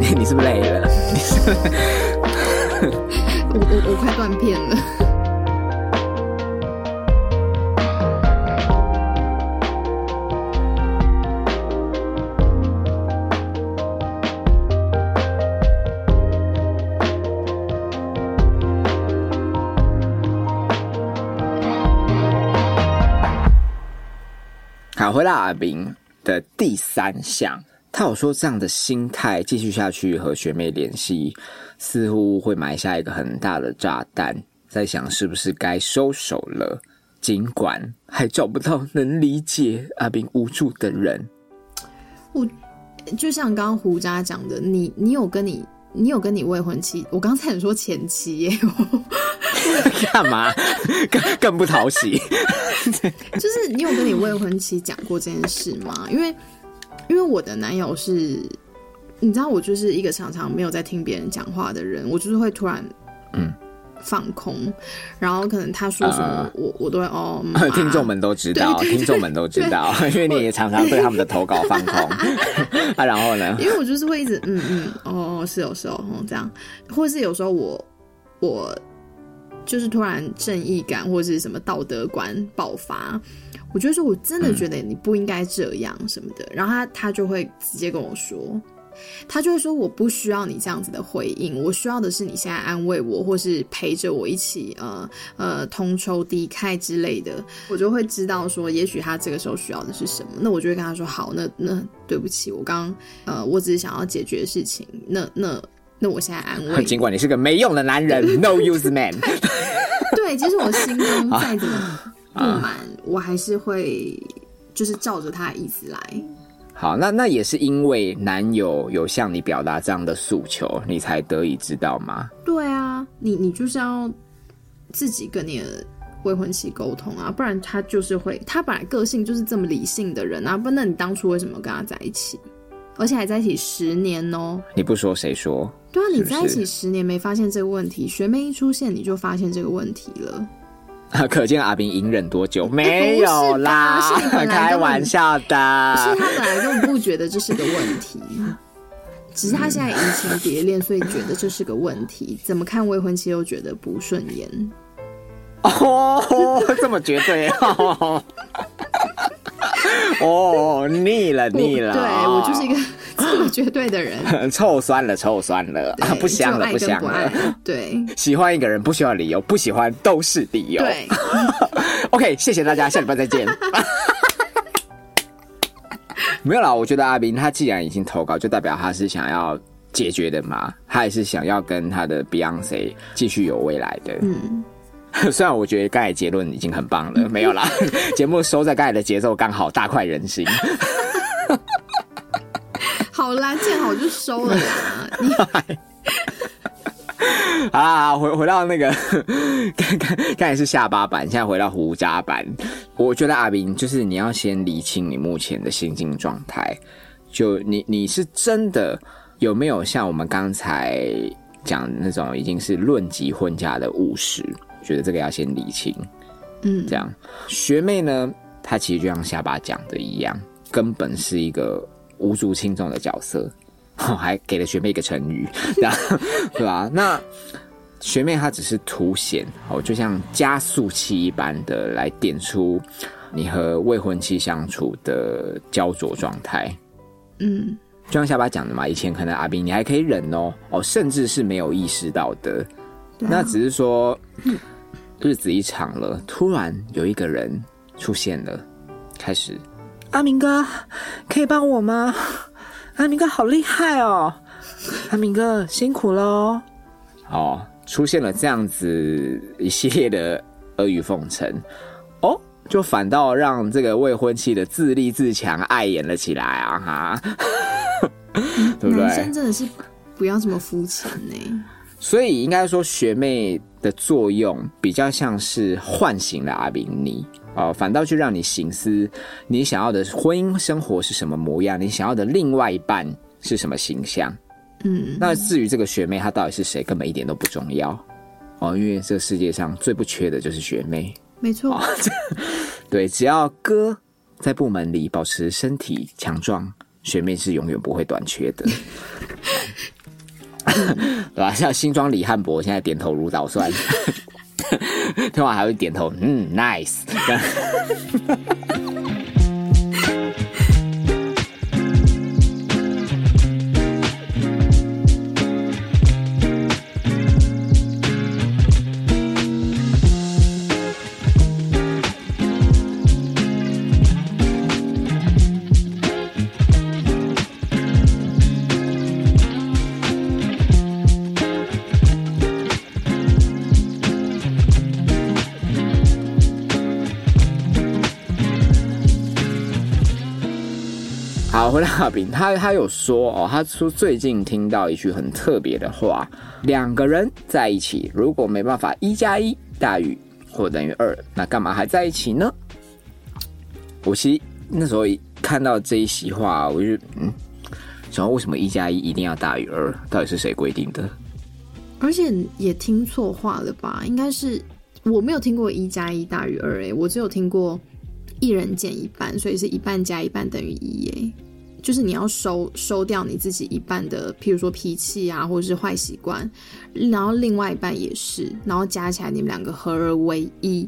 你是不是累了？你是不是我我我快断片了。好，回到阿斌的第三项，他有说这样的心态继续下去和学妹联系，似乎会埋下一个很大的炸弹，在想是不是该收手了。尽管还找不到能理解阿斌无助的人，我就像刚刚胡渣讲的，你你有跟你你有跟你未婚妻，我刚才很说前妻耶，干嘛？更更不讨喜。就是你有跟你未婚妻讲过这件事吗？因为因为我的男友是，你知道我就是一个常常没有在听别人讲话的人，我就是会突然嗯放空，然后可能他说什么，啊我我都会哦，听众们都知道，听众们都知道，因为你也常常对他们的投稿放空。啊，然后呢？因为我就是会一直嗯嗯哦是哦是哦哦这样，或是有时候我我就是突然正义感或者是什么道德观爆发，我就说我真的觉得你不应该这样什么的，然后他他就会直接跟我说。他就会说：“我不需要你这样子的回应，我需要的是你现在安慰我，或是陪着我一起呃呃同仇敌忾之类的。”我就会知道说，也许他这个时候需要的是什么。那我就会跟他说：“好，那那对不起，我刚呃我只是想要解决事情，那那那我现在安慰你。尽管你是个没用的男人，no use man。对，其实我心中再怎么不满，我还是会就是照着他的意思来。好，那那也是因为男友有向你表达这样的诉求，你才得以知道吗？对啊，你你就是要自己跟你的未婚妻沟通啊，不然他就是会，他本来个性就是这么理性的人啊，不然那你当初为什么跟他在一起？而且还在一起十年哦。你不说谁说？对啊，你在一起十年没发现这个问题，学妹一出现你就发现这个问题了。可见阿斌隐忍多久？没有啦开玩笑的是的。他本来就不觉得这是个问题，只是他现在移情别恋，所以觉得这是个问题。怎么看未婚妻都觉得不顺眼。哦，这么绝对哦。哦，腻了腻了，对我就是一个这么绝对的人，臭酸了，臭酸了，对 不香了，不香了。。对 喜欢一个人不需要理由，不喜欢都是理由。对，OK，谢谢大家，下礼拜再见。没有啦，我觉得阿斌他既然已经投稿，就代表他是想要解决的嘛，他也是想要跟他的 Beyonce 继续有未来的。嗯，虽然我觉得刚才结论已经很棒了，没有啦，节目收在刚才的节奏刚好，大快人心。好啦，见好就收了啦。你好啦，回回到那个刚刚刚才是下巴版，现在回到胡渣版。我觉得阿斌就是你要先理清你目前的心境状态，就你你是真的有没有像我们刚才讲那种已经是论及婚嫁的务实？觉得这个要先理清。嗯，这样，学妹呢，她其实就像下巴讲的一样，根本是一个无足轻重的角色，还给了学妹一个成语，然后 对吧？那学妹她只是凸显哦，就像加速器一般的来点出你和未婚妻相处的焦灼状态。嗯，就像下巴讲的嘛，以前可能阿斌你还可以忍哦，哦，甚至是没有意识到的，啊那只是说。日子一长了，突然有一个人出现了，开始，阿明哥，可以帮我吗？阿明哥好厉害哦，阿明哥辛苦喽。哦，出现了这样子一系列的阿谀奉承，哦，就反倒让这个未婚妻的自立自强碍眼了起来啊！哈，对不对男生？真的是不要这么肤浅呢。所以应该说学妹的作用比较像是唤醒了阿明你哦，反倒去让你醒思你想要的婚姻生活是什么模样，你想要的另外一半是什么形象。嗯，那至于这个学妹她到底是谁，根本一点都不重要哦，因为这个世界上最不缺的就是学妹。没错，对，只要哥在部门里保持身体强壮，学妹是永远不会短缺的。对吧？像新庄李汉博现在点头如捣蒜，听完还会点头，嗯，nice。回到阿炳，他他有说哦，他说最近听到一句很特别的话：两个人在一起，如果没办法一加一大于或等于二，那干嘛还在一起呢？我其实那时候一看到这一席话，我就嗯，想说为什么一加一一定要大于二？到底是谁规定的？而且也听错话了吧？应该是我没有听过一加一大于二，哎，我只有听过一人减一半，所以是一半加一半等于一，哎，就是你要收收掉你自己一半的，譬如说脾气啊，或者是坏习惯，然后另外一半也是，然后加起来你们两个合而为一。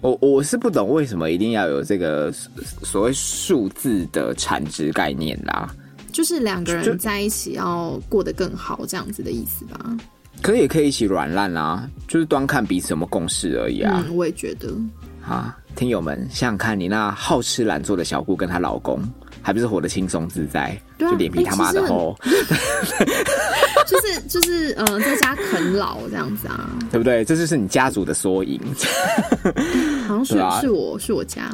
我我是不懂为什么一定要有这个所所谓数字的产值概念啦。就是两个人在一起要过得更好，这样子的意思吧？可也可以一起软烂啊，就是端看彼此有没有共识而已啊。嗯，我也觉得。啊，听友们，想想看你那好吃懒做的小姑跟她老公，还不是活得轻松自在，对啊就脸皮他妈的厚，就是就是嗯，在家啃老这样子啊，对不对？这就是你家族的缩影。好像是、啊是我是我家，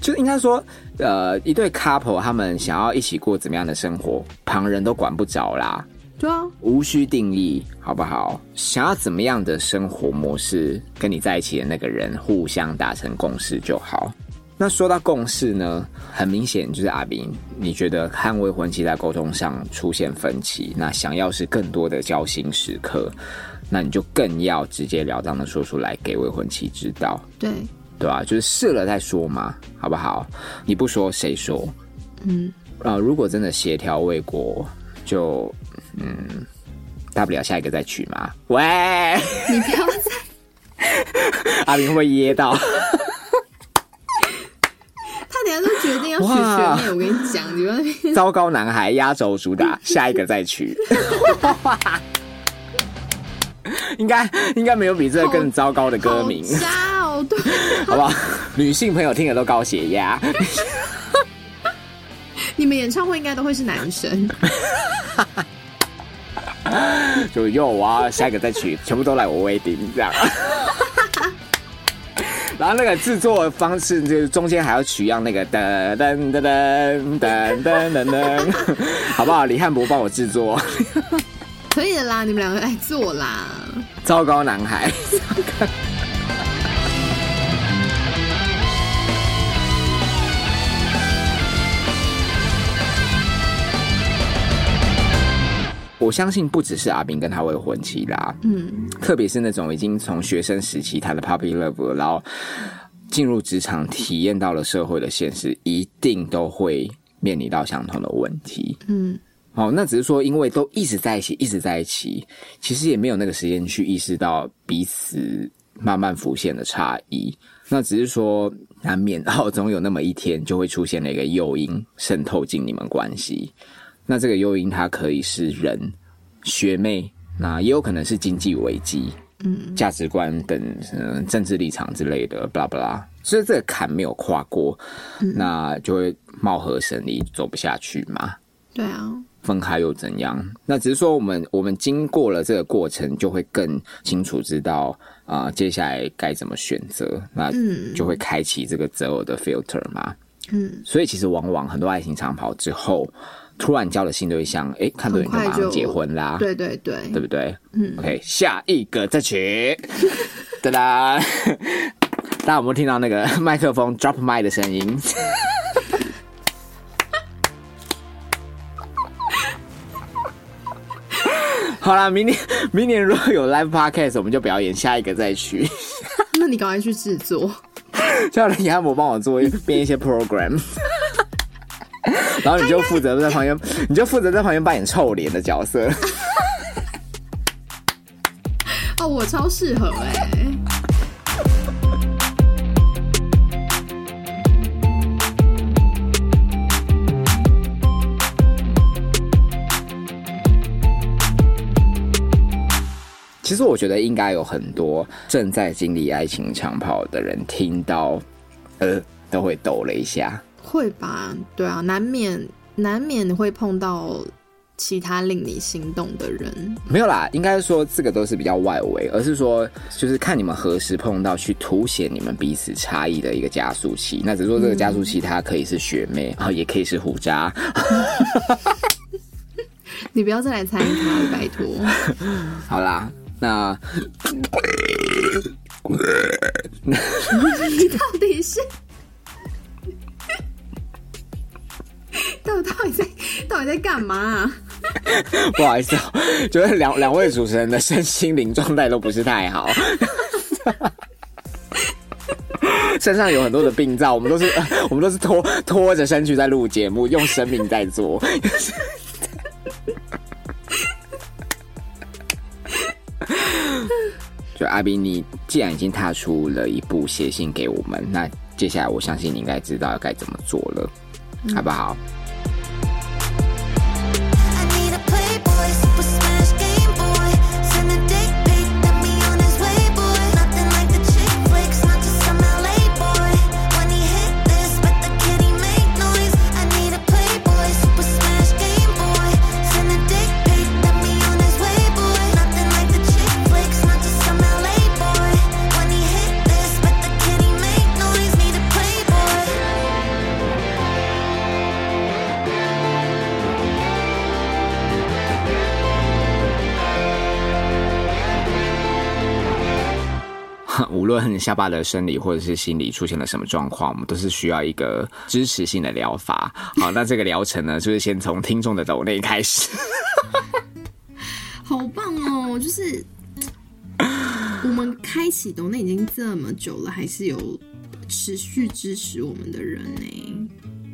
就应该说，呃，一对 couple 他们想要一起过怎么样的生活，旁人都管不着啦。对啊，无需定义，好不好？想要怎么样的生活模式，跟你在一起的那个人互相达成共识就好。那说到共识呢，很明显就是阿斌，你觉得和未婚妻在沟通上出现分歧，那想要是更多的交心时刻，那你就更要直截了当的说出来给未婚妻知道，对，对吧？就是试了再说嘛，好不好？你不说谁说？嗯，啊、如果真的协调未果，就嗯，大不了下一个再娶嘛。喂，你不要再，阿明会不会噎到？都决定要娶哇学妹，我跟你讲，你们糟糕男孩压轴主打，下一个再娶。应该应该没有比这个更糟糕的歌名，好渣哦，对，好不好？女性朋友听了都高血压。你们演唱会应该都会是男生，就又我要下一个再娶，全部都来我威丁这样。然后那个制作方式，就是中间还要取样那个噔噔噔噔噔噔噔噔，好不好？李汉博帮我制作，可以的啦，你们两个来做啦。糟糕男孩。我相信不只是阿斌跟他未婚妻啦，嗯，特别是那种已经从学生时期他的 puppy love，然后进入职场体验到了社会的现实，一定都会面临到相同的问题。嗯，哦，那只是说，因为都一直在一起，一直在一起，其实也没有那个时间去意识到彼此慢慢浮现的差异。那只是说，难免 哦，总有那么一天就会出现了一个诱因渗透进你们关系。那这个诱因它可以是人、学妹，那也有可能是经济危机、嗯，价值观等嗯政治立场之类的，巴拉巴拉。所以这个坎没有跨过，那就会貌合神离，走不下去嘛。对啊，分开又怎样？那只是说我们我们经过了这个过程，就会更清楚知道啊、呃接下来该怎么选择，那嗯就会开启这个择偶的 filter 嘛。嗯，所以其实往往很多爱情长跑之后，突然交了新对象，哎，看对眼就马上结婚啦，对对对，对不对？嗯，OK，下一个这曲，哒哒，大家有没有听到那个麦克风 drop mic 的声音？好啦，明年明年如果有 live podcast，我们就表演下一个再去，那你赶快去制作。叫林亚博帮我做一编一些 program，然后你就负责在旁边，你就负责在旁边扮演臭脸的角色。哦，我超适合哎、其实我觉得应该有很多正在经历爱情长跑的人听到，呃，都会抖了一下。会吧？对啊，难免难免会碰到其他令你心动的人。没有啦，应该说这个都是比较外围，而是说就是看你们何时碰到，去凸显你们彼此差异的一个加速器。那只是说这个加速器它可以是学妹，然后也可以是胡渣。你不要再来参与他了，拜托。好啦，那你到底是？到到底在到底在干嘛、啊？不好意思、哦，觉得两两位主持人的身心灵状态都不是太好。身上有很多的病灶，我们都是 我们都是拖拖着身躯在录节目，用生命在做。就阿斌，你既然已经踏出了一步，写信给我们，那接下来我相信你应该知道该怎么做了，好不好？无论下巴的生理或者是心理出现了什么状况，我们都是需要一个支持性的疗法。好，那这个疗程呢，就是先从听众的抖内开始。好棒哦！就是 我们开启抖内已经这么久了，还是有持续支持我们的人呢。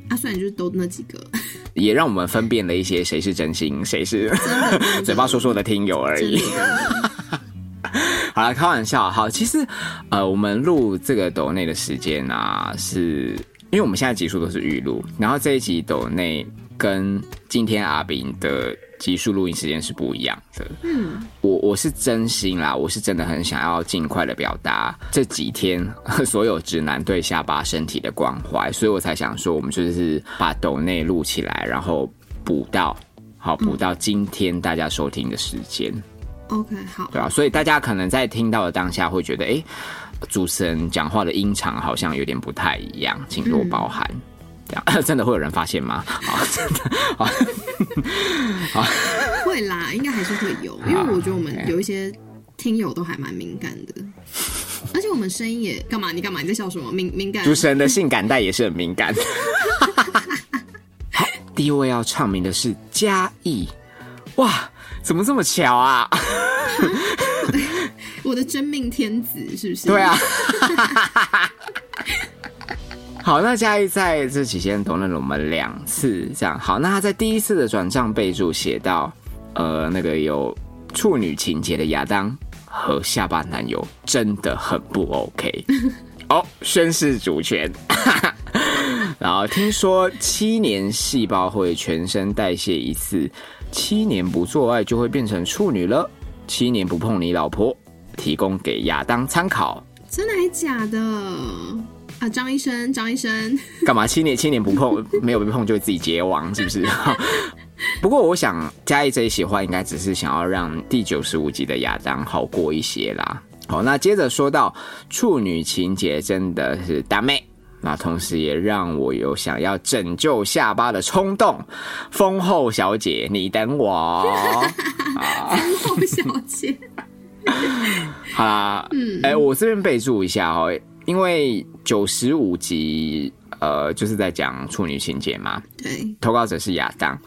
啊，虽然就是都那几个，也让我们分辨了一些谁是真心，谁是 嘴巴说说的听友而已。好了，开玩笑。好，其实呃，我们录这个抖内的时间啊，是因为我们现在集数都是预录，然后这一集抖内跟今天阿炳的集数录音时间是不一样的。嗯，我我是真心啦，我是真的很想要尽快的表达这几天所有直男对下巴身体的关怀，所以我才想说，我们就是把抖内录起来，然后补到好补到今天大家收听的时间。OK，好，对啊，所以大家可能在听到的当下会觉得，哎、主持人讲话的音场好像有点不太一样，请多包涵。这样 真的会有人发现吗？好，真的 好，会啦，应该还是会有，因为我觉得我们有一些听友都还蛮敏感的，而且我们声音也干嘛？你干嘛？你在笑什么？敏敏感？主持人的性感带也是很敏感。好，第一位要唱名的是嘉义，哇，怎么这么巧啊？我的真命天子是不是？对啊。好，那嘉义在这期间抖了我们两次，这样好。那他在第一次的转账备注写到，呃，那个有处女情节的亚当和下巴男友真的很不 OK。哦，宣誓主权。然后听说七年细胞会全身代谢一次，七年不做爱就会变成处女了。七年不碰你老婆，提供给亚当参考。真的还假的？啊，张医生，张医生，干嘛七年七年不碰，没有被碰就会自己结亡，是不是？不过我想嘉义这一席话，应该只是想要让第九十五集的亚当好过一些啦。好，那接着说到处女情节，真的是大妹。那同时也让我有想要拯救下巴的冲动。丰厚小姐，你等我。丰厚小姐，好啦，嗯，哎、我这边备注一下哦，因为九十五集，呃，就是在讲处女情节嘛，对，投稿者是亚当，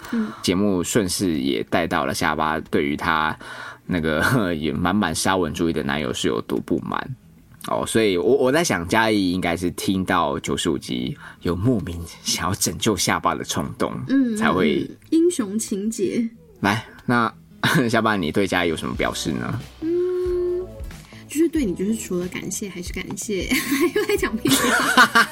节目顺势也带到了下巴对于他那个 也满满沙文主义的男友是有多不满哦，所以我我在想嘉义应该是听到九十五集有莫名想要拯救下巴的冲动，嗯，才会嗯英雄情节。来。那 下巴你对嘉义有什么表示呢？就是对你，就是除了感谢还是感谢，还又在讲屁话。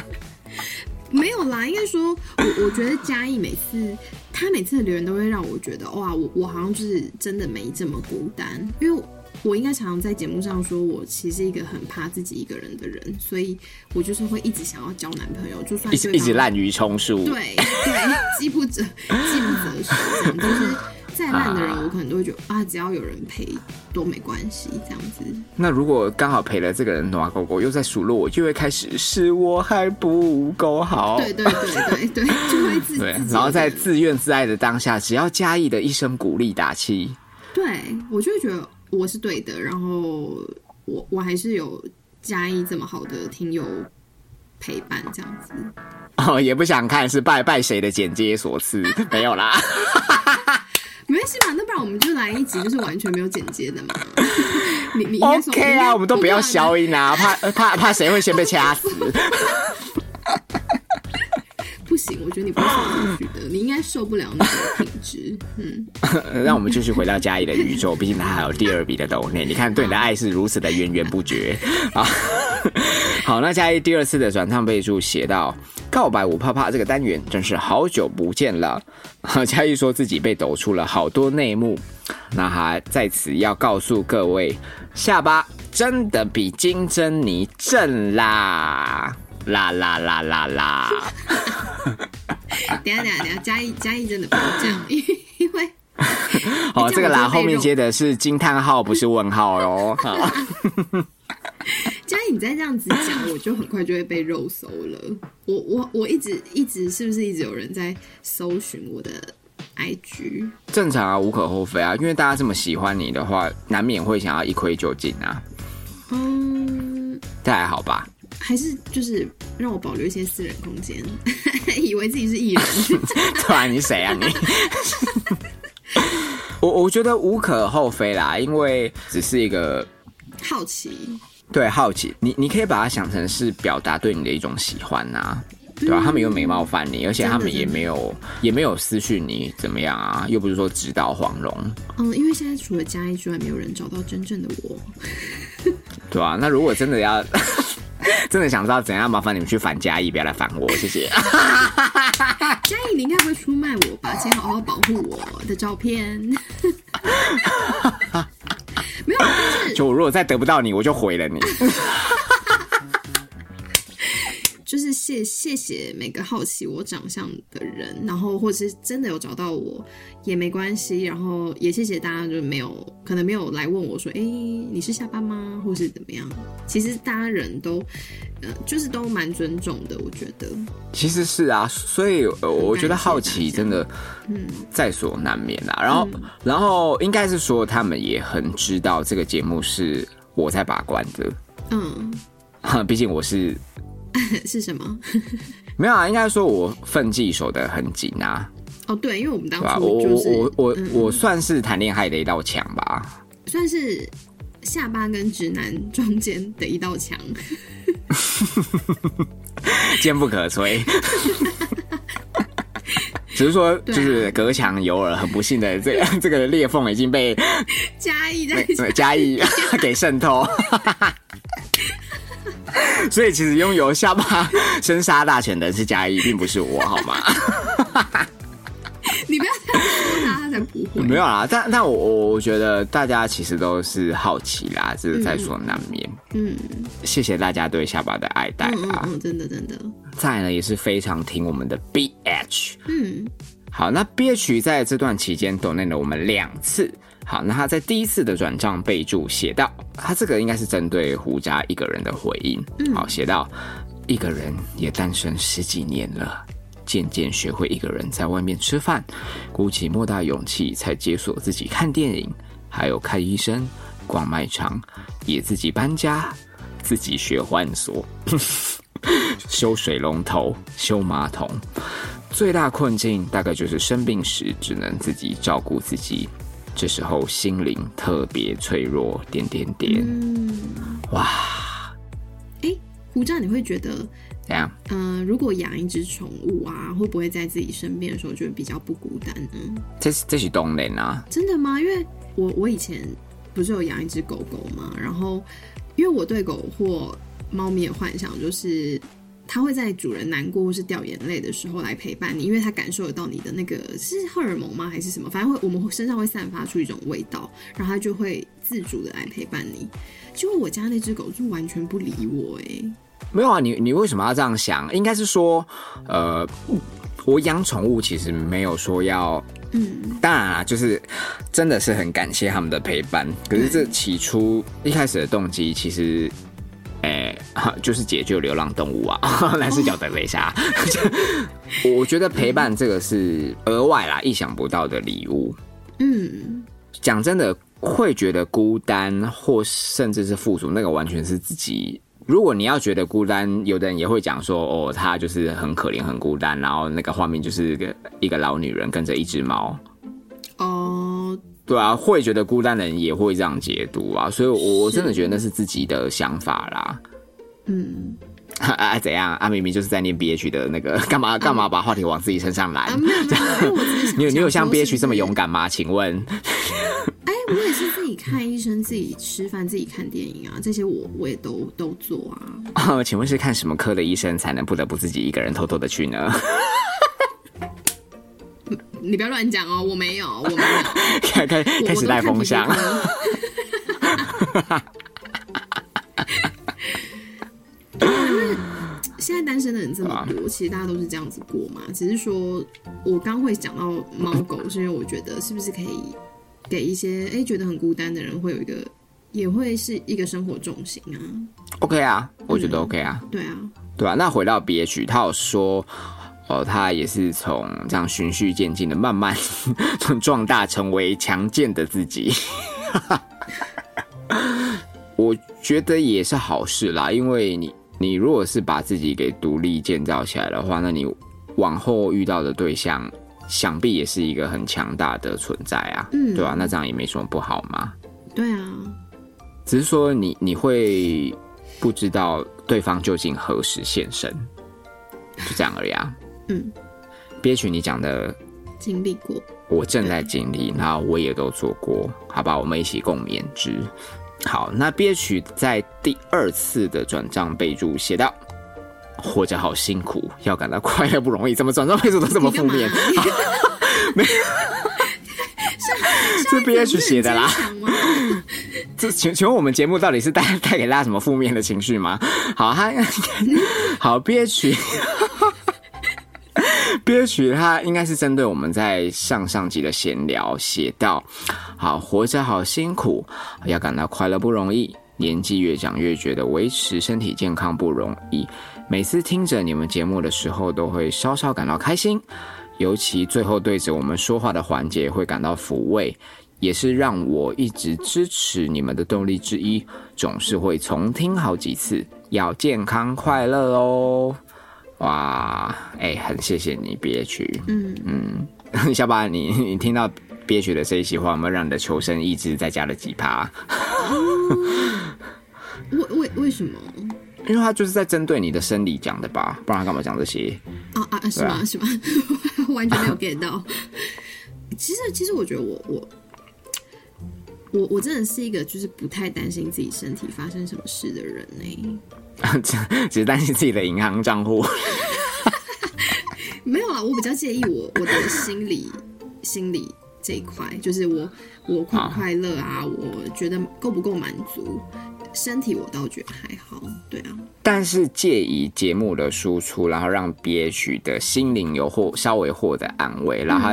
没有啦，应该说，我我觉得嘉义每次他每次的留言都会让我觉得，哇，我我好像就是真的没这么孤单，因为我我应该常常在节目上说，我其实是一个很怕自己一个人的人，所以我就是会一直想要交男朋友，就算一一直滥竽充数，对对，饥不择饥不择食，就是再烂的人，我可能都会觉得啊，只要有人陪都没关系，这样子。那如果刚好陪了这个人的话，狗狗又在数落我，就会开始是我还不够好。对对对对对，就会自对自己然后在自怨自艾的当下，只要嘉义的一声鼓励打气，对我就会觉得我是对的，然后我我还是有嘉义这么好的听友陪伴，这样子。哦，也不想看是拜拜谁的剪接所赐，没有啦。没关系嘛，那不然我们就来一集，就是完全没有剪接的嘛。你你 OK 啊，我们都不要消音啊，怕怕怕谁会先被掐死。不行，我觉得你不会受进去的，你应该受不了那个品质。嗯，让我们继续回到嘉义的宇宙，毕竟他还有第二笔的抖内。你看，对你的爱是如此的源源不绝啊！好，那嘉义第二次的转唱备注写到：“告白我怕怕这个单元真是好久不见了。”好，嘉义说自己被抖出了好多内幕，那他在此要告诉各位，下巴真的比金针妮正啦！啦啦啦啦啦！等下等下等下，嘉义嘉义真的不要这样，因 因为哦，这个啦，后面接的是惊叹号，不是问号哟。好 嘉义你再这样子讲，我就很快就会被肉搜了。我我我一直一直是不是一直有人在搜寻我的 IG？正常啊，无可厚非啊，因为大家这么喜欢你的话，难免会想要一窥究竟啊。嗯，这还好吧？还是就是让我保留一些私人空间，以为自己是艺人。对啊，你谁啊你？我我觉得无可厚非啦，因为只是一个好奇，对好奇，你你可以把它想成是表达对你的一种喜欢呐、对吧、他们又没冒犯你，而且他们也没有也没有私讯你怎么样啊，又不是说直捣黄龙，嗯，因为现在除了嘉一之外，没有人找到真正的我。对啊、那如果真的要 真的想知道怎样，麻烦你们去反嘉义，不要来烦我，谢谢。嘉义，你应该不会出卖我吧？请好好保护我的照片。没有，但是就我如果再得不到你，我就毁了你。就是谢谢谢每个好奇我长相的人，然后或者是真的有找到我也没关系，然后也谢谢大家，就是没有可能没有来问我说，哎、你是下班吗，或是怎么样？其实大家人都，呃，就是都蛮尊重的，我觉得。其实是啊，所以呃我觉得好奇真的，嗯，在所难免啊。然后，然后应该是说他们也很知道这个节目是我在把关的，嗯，哈，毕竟我是 是什么？没有啊，应该说我分际守得很紧啊。哦，对，因为我们当对吧？我我初就是我我嗯我算是谈恋爱的一道墙吧。算是下巴跟直男中间的一道墙。坚不可摧。只是说，就是隔墙有耳，很不幸的，这个这个裂缝已经被嘉义在被嘉义给渗透。所以，其实拥有下巴生杀大权的是嘉义，并不是我，好吗？你不要这样说他，他才不会。没有啦，但但我我我觉得大家其实都是好奇啦，这是在所难免。嗯谢谢大家对下巴的爱戴啦。嗯嗯嗯，真的真的，再来呢，也是非常听我们的 BH。嗯好，那 BH 在这段期间抖内了我们两次。好，那他在第一次的转账备注写到，他这个应该是针对胡渣一个人的回应。好，写到一个人也单身十几年了，渐渐学会一个人在外面吃饭，鼓起莫大勇气才解锁自己看电影，还有看医生、逛卖场，也自己搬家，自己学换锁。修水龙头、修马桶，最大困境大概就是生病时只能自己照顾自己，这时候心灵特别脆弱。点点点，嗯，哇，哎，胡渣，你会觉得，怎样？呃，如果养一只宠物啊，会不会在自己生病的时候就会比较不孤单呢？这是这是东人啊，真的吗？因为我我以前不是有养一只狗狗嘛，然后因为我对狗或猫咪的幻想就是。它会在主人难过或是掉眼泪的时候来陪伴你，因为它感受得到你的那个是荷尔蒙吗，还是什么？反正会我们身上会散发出一种味道，然后它就会自主的来陪伴你。结果我家那只狗就完全不理我、哎，没有啊？你你为什么要这样想？应该是说，呃，我养宠物其实没有说要嗯，当然啊，就是真的是很感谢他们的陪伴。可是这起初一开始的动机，其实，就是解救流浪动物啊，蓝视角的雷莎。我 我觉得陪伴这个是额外啦，意想不到的礼物。嗯，讲真的，会觉得孤单，或甚至是富足，那个完全是自己。如果你要觉得孤单，有的人也会讲说，哦，他就是很可怜、很孤单，然后那个画面就是一个一个老女人跟着一只猫。哦，对啊，会觉得孤单的人也会这样解读啊，所以我我真的觉得那是自己的想法啦。嗯，啊，怎样？啊，明明就是在念 BH 的那个，干嘛干嘛把话题往自己身上揽？啊，没有没有，因为我只 是想你有你有像想说 BH 这么勇敢吗？请问？哎，我也是自己看医生、自己吃饭、自己看电影啊，这些我我也都都做啊。请问是看什么科的医生才能不得不自己一个人偷偷的去呢？你不要乱讲哦，我没有，我没有，开开开始带风向现在单身的人这么啊多，其实大家都是这样子过嘛。只是说我刚会讲到猫狗，是因为我觉得是不是可以给一些哎、觉得很孤单的人，会有一个也会是一个生活重心啊。OK 啊，我觉得 OK 啊，对啊，对啊、那回到 BH，他有说，哦，他也是从这样循序渐进的慢慢 壮大，成为强健的自己。我觉得也是好事啦，因为你你如果是把自己给独立建造起来的话，那你往后遇到的对象，想必也是一个很强大的存在啊，嗯对吧、那这样也没什么不好嘛。对啊，只是说你你会不知道对方究竟何时现身，就这样而已啊。嗯，憋屈你讲的，经历过，我正在经历，然后我也都做过，好吧，我们一起共勉之。好，那憋屈在第二次的转账备注写到。活着好辛苦，要感到快乐不容易。怎么转账备注都这么负面？你干嘛 这 BH 写的啦。这请请问我们节目到底是带带给大家什么负面的情绪吗？好，他好 BH BH 它应该是针对我们在上上集的闲聊写到，好活着好辛苦，要感到快乐不容易。年纪越长越觉得维持身体健康不容易，每次听着你们节目的时候都会稍稍感到开心，尤其最后对着我们说话的环节会感到抚慰，也是让我一直支持你们的动力之一，总是会重听好几次。要健康快乐哦！哇，哎、很谢谢你憋屈。嗯嗯，小巴，你你听到憋屈的这一席话，有没有让你的求生意志再加了几趴？为为为什么？因为他就是在针对你的生理讲的吧，不然他干嘛讲这些？啊啊啊！是吗？是吗？完全没有 get 到。其实，其实我觉得我我我我真的是一个就是不太担心自己身体发生什么事的人呢、只 只是担心自己的银行账户。没有啊，我比较介意我我的心理心理这一块，就是我我快不快乐啊，我觉得够不够满足。身体我倒觉得还好，对啊，但是借以节目的输出，然后让憋屈的心灵有获稍微获得安慰，然后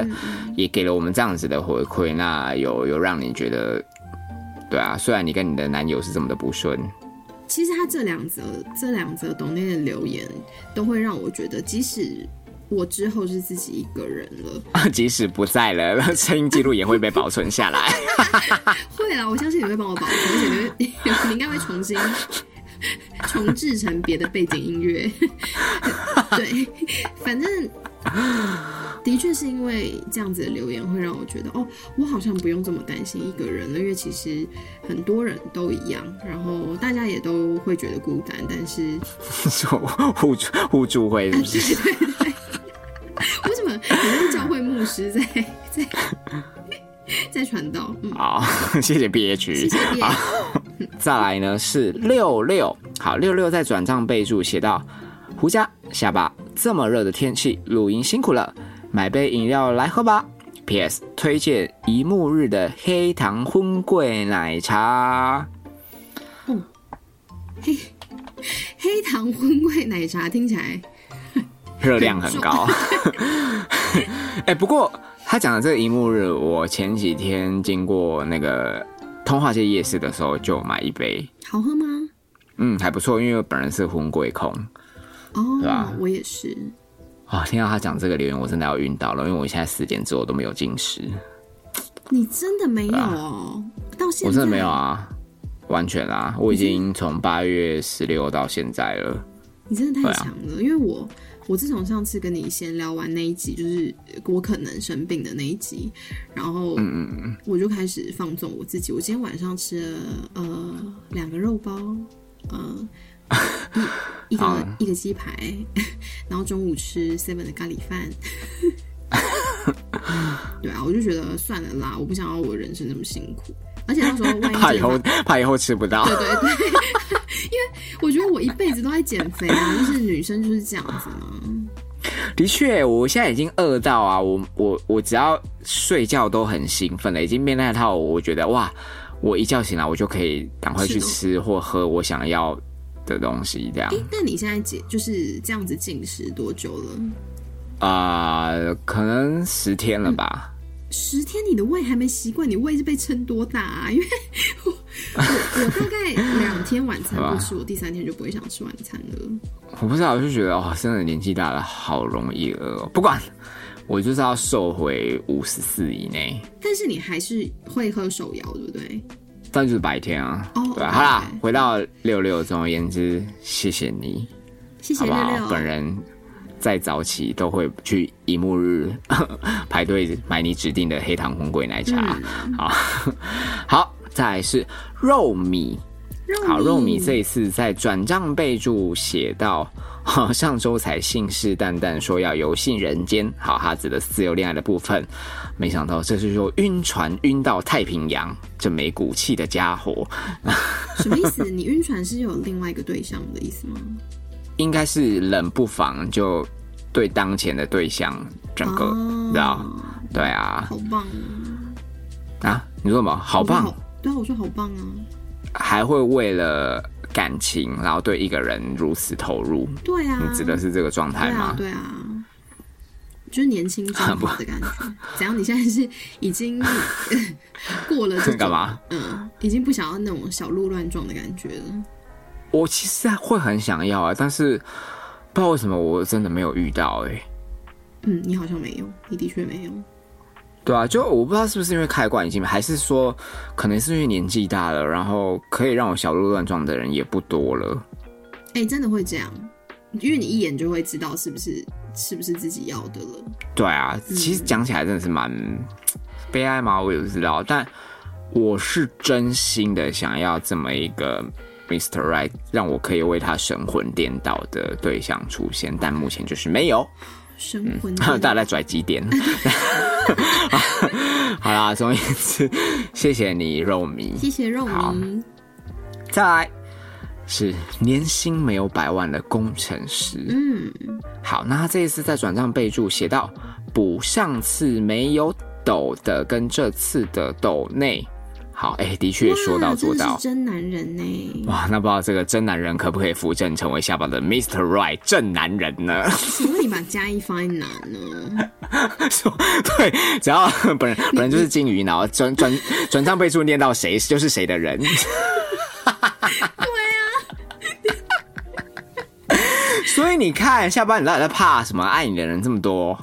也给了我们这样子的回馈，那有有让你觉得，对啊，虽然你跟你的男友是这么的不顺，其实他这两则这两则懂内的留言，都会让我觉得，即使我之后是自己一个人了，即使不在了，声音记录也会被保存下来。会啊，我相信你会帮我保存，而且你会你应该会重新重制成别的背景音乐。对，反正 的确是因为这样子的留言，会让我觉得哦，我好像不用这么担心一个人了，因为其实很多人都一样，然后大家也都会觉得孤单，但是 说互助互助会是不是？对对对，为什么你是教会牧师在在在传道？嗯，好，谢谢 B H。谢谢叶。再来呢是六六，好六六在转账备注写到：胡家下巴，这么热的天气，露营辛苦了，买杯饮料来喝吧。P.S. 推荐一沐日的黑糖荤桂奶茶。黑糖荤桂奶茶听起来 热量很高。哎、不过他讲的这个一沐日，我前几天经过那个通化街夜市的时候，就买一杯，好喝吗？嗯，还不错，因为我本人是荤桂控。哦，对吧我也是。啊、听到他讲这个留言，我真的要晕倒了，因为我现在四点之后都没有进食，你真的没有哦？到现在我真的没有。啊，完全啊，我已经从八月十六到现在了。你真的太强了，因为我我自从上次跟你闲聊完那一集，就是我可能生病的那一集，然后嗯我就开始放纵我自己。我今天晚上吃了呃两个肉包，呃 一一个、好一个鸡排，然后中午吃 seven 的咖喱饭。对啊，我就觉得算了啦，我不想要我人生那么辛苦，而且到时候万一怕以后怕以后吃不到。对对对，因为我觉得我一辈子都在减肥啊，就是女生就是这样子嘛。的确，我现在已经饿到啊，我我我只要睡觉都很兴奋了，已经变那套，我觉得哇，我一觉醒来我就可以赶快去吃或喝我想要的东西，这样诶，那你现在减就是这样子进食多久了？啊、可能十天了吧。十天，你的胃还没习惯，你胃是被撑多大啊？因为我我我大概两天晚餐不吃，我第三天就不会想吃晚餐了。我不知道，我就觉得哦，真的年纪大了，好容易饿、哦。不管，我就是要瘦回五十四以内，但是你还是会喝手摇，对不对？但就是白天啊。哦对好啦回到六六，总而言之，谢谢你，谢谢好不好？六六。本人再早起都会去一幕日 排队买你指定的黑糖红鬼奶茶。嗯好，好，再来是肉米。肉好，肉米这一次在转账备注写到，哈，上周才信誓旦旦说要游戏人间，好，哈子的是自由恋爱的部分，没想到这是说晕船晕到太平洋，这没骨气的家伙，什么意思？你晕船是有另外一个对象的意思吗？应该是冷不防就对当前的对象整个，哦你知道？对啊，好棒啊！啊，你说什么？好棒，对啊，我说好棒啊！还会为了感情，然后对一个人如此投入，对啊，你指的是这个状态对啊吗？，对啊，就是年轻真好的感觉。怎样？你现在是已经 过了这种 干嘛？嗯，已经不想要那种小鹿乱撞的感觉了。我其实会很想要啊，但是不知道为什么我真的没有遇到哎、嗯，你好像没有，你的确没有。对啊，就我不知道是不是因为开关已经，还是说可能是因为年纪大了，然后可以让我小鹿乱撞的人也不多了。哎、真的会这样。因为你一眼就会知道是不是是不是自己要的了。对啊，其实讲起来真的是蛮 悲哀嘛，我也不知道，但我是真心的想要这么一个 Mr. Right，让我可以为他神魂颠倒的对象出现，但目前就是没有。神魂大家在拽几点？好啦，总而言之，谢谢你肉迷。谢谢肉好迷，再来是年薪没有百万的工程师。嗯，好，那他这一次在转账备注写到补上次没有抖的跟这次的抖内。好，哎、的确说到做到真。真男人呢。哇，那不知道这个真男人可不可以扶正成为下巴的 Mr. Right 正男人呢？请问你把加一放在哪呢？说对，只要 本人本人就是金鱼脑，转转转账备注念到谁就是谁的人。所以你看，下班你到底在怕什么？爱你的人这么多，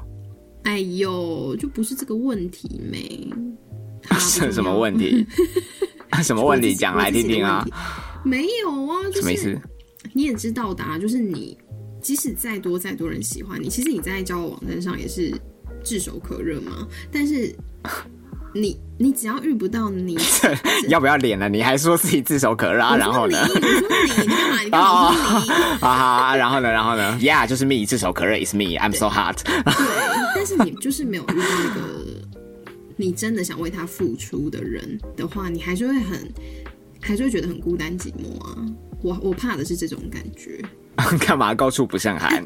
哎呦，就不是这个问题没。是 什么问？题？什么问题？讲来听听啊！没有啊，就是？你也知道的啊，就是你即使再多再多人喜欢你，其实你在交友网站上也是炙手可热嘛。但是你你只要遇不到你，要不要脸了？你还说自己炙手可热啊？然后呢？我说你，你，干嘛？你干嘛？啊哈，然后呢？然后呢？Yeah，就是 me，炙手可热，is me，I'm so hot。对，但是你就是没有遇到一个你真的想为他付出的人的话，你还是会很，还是会觉得很孤单寂寞啊。我我怕的是这种感觉。干嘛高处不胜寒？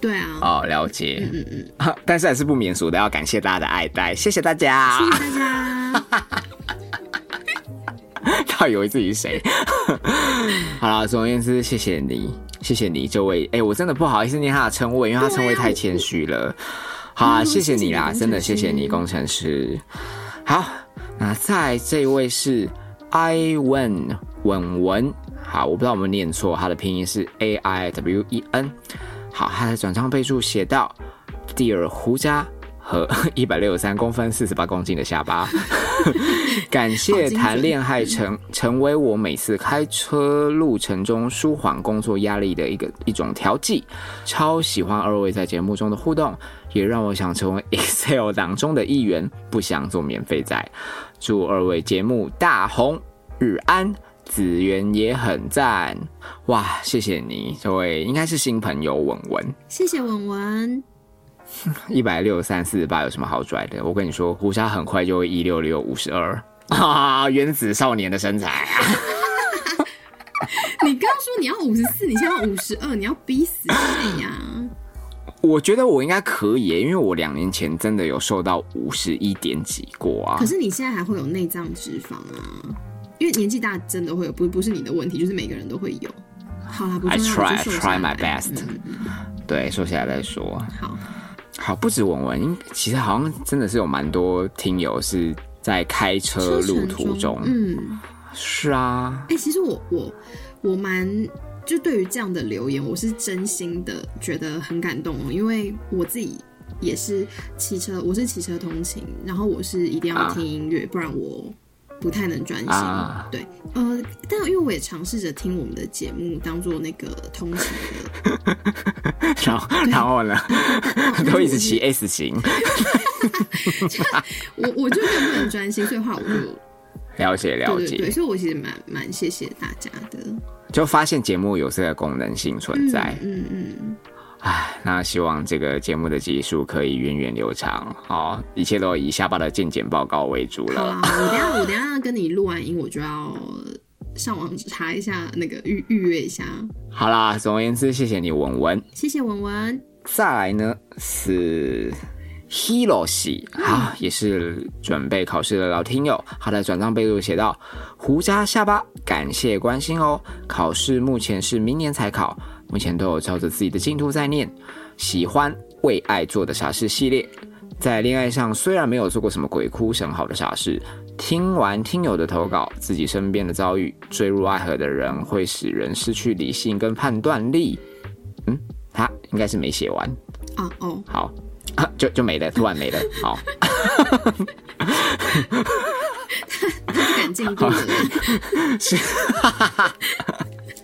对啊，哦，了解。嗯嗯 但是还是不免俗的，要感谢大家的爱戴，谢谢大家。谢谢大家。他以为自己是谁？好了，总而言之，谢谢你，谢谢你这位。哎、我真的不好意思念他的称谓，因为他称谓太谦虚了。好谢谢你啦，真的谢谢你，工程师。好，那在这一位是 I Wen 文文，好，我不知道我们念错，他的拼音是 A I W E N。好，他的转账备注写到：Dear 胡渣和 一百六十三公分、四十八公斤的下巴。感谢谈恋爱成成为我每次开车路程中舒缓工作压力的一个一种调剂。超喜欢二位在节目中的互动，也让我想成为 Excel 档中的一员，不想做免费仔。祝二位节目大红日安。子源也很赞，哇！谢谢你，这位应该是新朋友文文。谢谢文文，一百六三四十八有什么好拽的？我跟你说，胡莎很快就会一六六五十二啊，原子少年的身材啊！你刚刚说你要五十四，你现在要五十二，你要逼死谁呀、我觉得我应该可以耶，因为我两年前真的有瘦到五十一点几过啊可。是你现在还会有内脏脂肪啊，因为年纪大真的会有，不不是你的问题，就是每个人都会有。好啦，不 I 重要 try, try my best 对，说起来再说。好，好，不止文文，应其实好像真的是有蛮多听友是在开车路途中。嗯，是啊，哎、其实我我我蛮就对于这样的留言，我是真心的觉得很感动哦，因为我自己也是骑车，我是骑车通勤，然后我是一定要啊。听音乐，不然我不太能专心。啊对，呃，但因为我也尝试着听我们的节目当做那个通勤的，然后然后呢，都一直骑 S 型，我我就更不能专心，所以话我就了解了解。对对对，所以我其实蛮蛮谢谢大家的。就发现节目有这个功能性存在。嗯嗯，唉，那希望这个节目的集数可以源远流长，好，一切都以下巴的健检报告为主好了啦。，我等下我等下跟你录完音，我就要上网查一下那个预预约一下。好啦，总而言之，谢谢你文文。谢谢文文，再来呢是 Hiroshi，啊，也是准备考试的老听友，他的转账备注写到：胡渣下巴，感谢关心哦。考试目前是明年才考，目前都有照着自己的进度在念。喜欢为爱做的傻事系列，在恋爱上虽然没有做过什么鬼哭神嚎的傻事，听完听友的投稿，自己身边的遭遇，坠入爱河的人会使人失去理性跟判断力。嗯，他应该是没写完。哦哦，好，啊、就就没了，突然没了。好，他不敢进步了。是，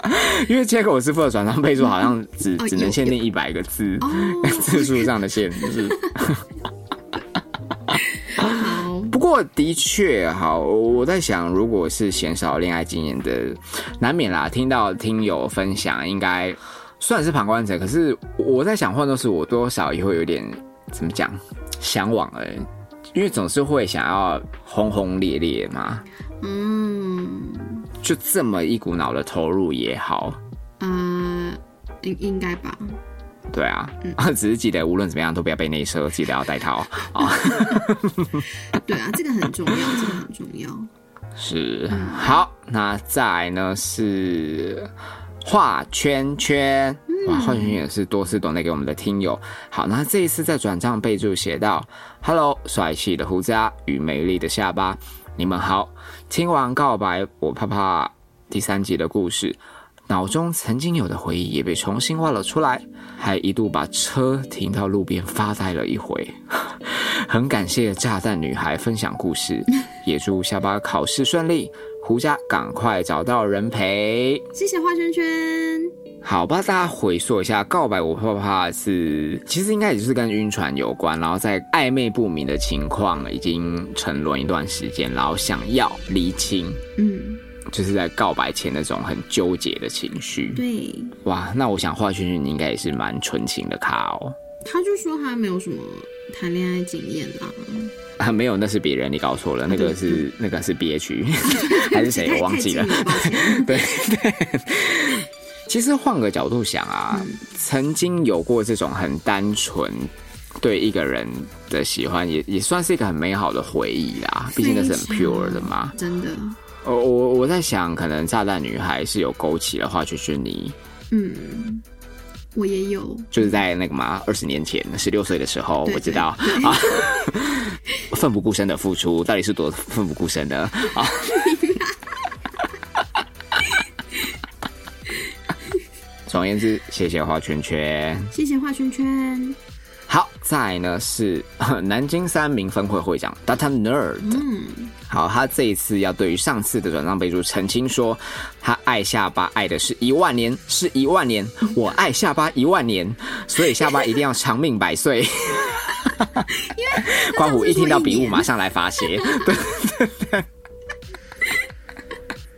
因为接口师傅的转账备注好像只哦只能限定一百个字哦，字数上的限制。好，不过的确，好，我在想，如果是鲜少恋爱经验的，难免啦。听到听友分享，应该算是旁观者。可是我在想，换作是我，多少也会有点怎么讲，向往哎，因为总是会想要轰轰烈烈嘛。嗯，就这么一股脑的投入也好，呃，应应该吧。对啊，只是记得无论怎么样都不要被内射，记得要戴套啊。对啊，这个很重要，这个很重要。是，好，那再来呢是画圈圈。哇，画圈圈也是多次懂得给我们的听友。好，那这一次在转账备注写到：“Hello，帅气的胡渣与美丽的下巴，你们好。听完告白我怕怕第三集的故事，脑中曾经有的回忆也被重新挖了出来，还一度把车停到路边发呆了一回。很感谢炸弹女孩分享故事，也祝下巴考试顺利，胡家赶快找到人陪。谢谢画圈圈。好，帮大家回溯一下，告白我怕怕是，其实应该也就是跟晕船有关，然后在暧昧不明的情况已经沉沦一段时间，然后想要厘清，嗯，就是在告白前那种很纠结的情绪。对，哇，那我想画圈圈你应该也是蛮纯情的咖哦。他就说他没有什么谈恋爱经验啦。啊，没有，那是别人，你搞错了，那个是那个是 B H 还是谁？我忘记了。对对。其实换个角度想啊，曾经有过这种很单纯对一个人的喜欢，也也算是一个很美好的回忆啦。毕竟那是很 pure 的嘛。真的，我我我在想，可能炸弹女孩是有勾起的话，就是你嗯，我也有。就是在那个嘛，二十年前，十六岁的时候，我知道啊，奋不顾身的付出，到底是多奋不顾身呢？啊。总而言之，谢谢画圈圈。谢谢画圈圈。好，再来呢是南京三名分会会长 Data Nerd。嗯，好，他这一次要对于上次的转账备注澄清说，他爱下巴爱的是一万年，是一万年，我爱下巴一万年，所以下巴一定要长命百岁。刮胡一听到笔误，马上来发泄。对对对。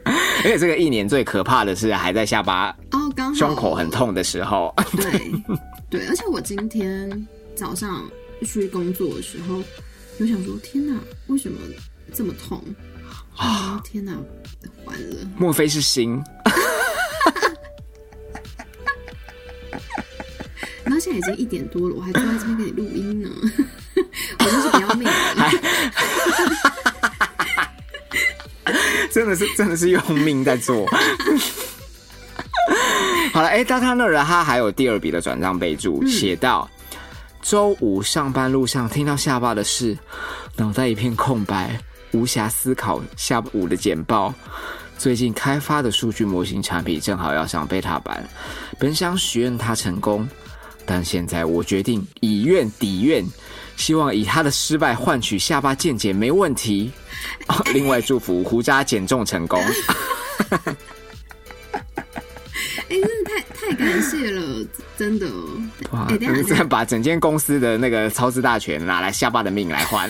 而且这个一年最可怕的是还在下巴哦，刚好胸口很痛的时候。对对，而且我今天早上去工作的时候，有想说，天哪，为什么这么痛？啊，天哪，完了！莫非是心？然后现在已经一点多了，我还坐在这边给你录音呢，我真是不要命了。真的是真的是用命在做。好了，哎、到他那儿了，他还有第二笔的转账备注，写到周五上班路上听到下巴的事，脑袋一片空白，无暇思考下午的简报。最近开发的数据模型产品正好要上 beta 版，本想许愿它成功，但现在我决定以愿抵愿，希望以他的失败换取下巴见解没问题。哦 另外祝福胡渣减重成功。哎、真的太太感谢了，真的。哇哎、，等一下，等一这把整间公司的那个超支大权拿来下巴的命来换。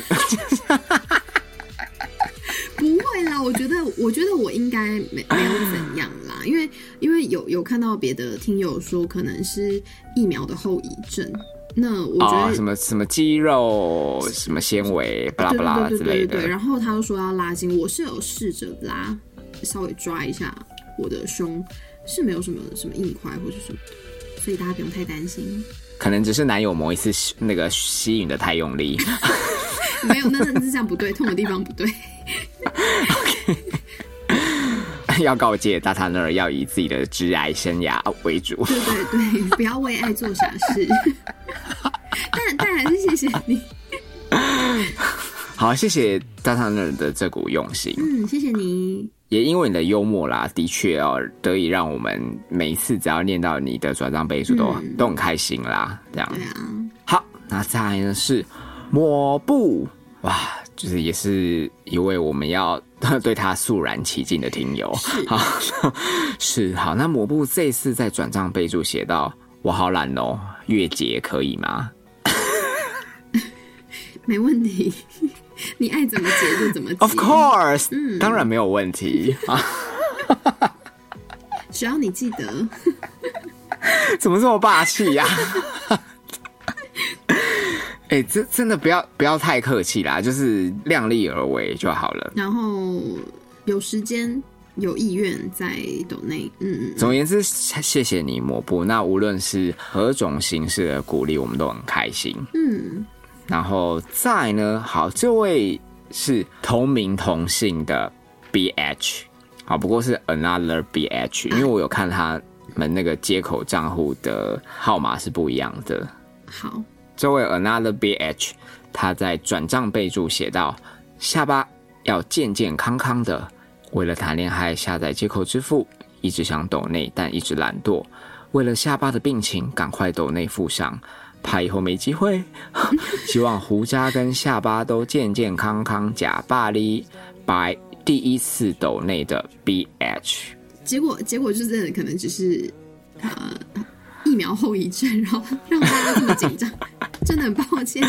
不会啦，我觉得，我觉得我应该没没有怎样啦，因为因为有有看到别的听友说可能是疫苗的后遗症，那我觉哦，得什么什么肌肉、什么纤维，巴拉对巴拉对之类的对对对对，。然后他又说要拉筋，我是有试着拉，稍微抓一下我的胸，是没有什么什么硬块或者什么的，所以大家不用太担心。可能只是男友某一次吸那个吸引的太用力。没有，那那是这样不对，痛的地方不对。要告诫大他那儿要以自己的职癌生涯为主。对对对，不要为爱做傻事。但但还是谢谢你，好，谢谢大他那儿的这股用心，嗯，谢谢你。也因为你的幽默啦，的确哦，得以让我们每一次只要念到你的转账倍数都、嗯都很开心啦。这样对啊，好，那再来呢是抹布，哇，就是也是一位我们要 对他肃然起敬的听友。好，是好。那抹布这次在转账备注写到：“我好懒哦，月结可以吗 没问题，你爱怎么结就怎么结。？”Of course，、当然没有问题啊。只要你记得。怎么这么霸气呀、哎、真真的不要不要太客气啦，就是量力而为就好了。然后有时间有意愿在抖内，嗯嗯，总而言之，谢谢你抹布。那无论是何种形式的鼓励，我们都很开心。嗯，然后再呢，好，这位是同名同姓的 BH，好，不过是 another BH，因为我有看他们那个接口账户的号码是不一样的。好，这位 another BH，他在转账备注写道：下巴要健健康康的。为了谈恋爱下载接口支付，一直想抖内，但一直懒惰。为了下巴的病情，赶快抖内附上，怕以后没机会。希望胡渣跟下巴都健健康康，假巴黎。by 第一次抖内的 BH。结果结果就真的可能只是呃疫苗后遗症，然后 让大家这么紧张，真的很抱歉，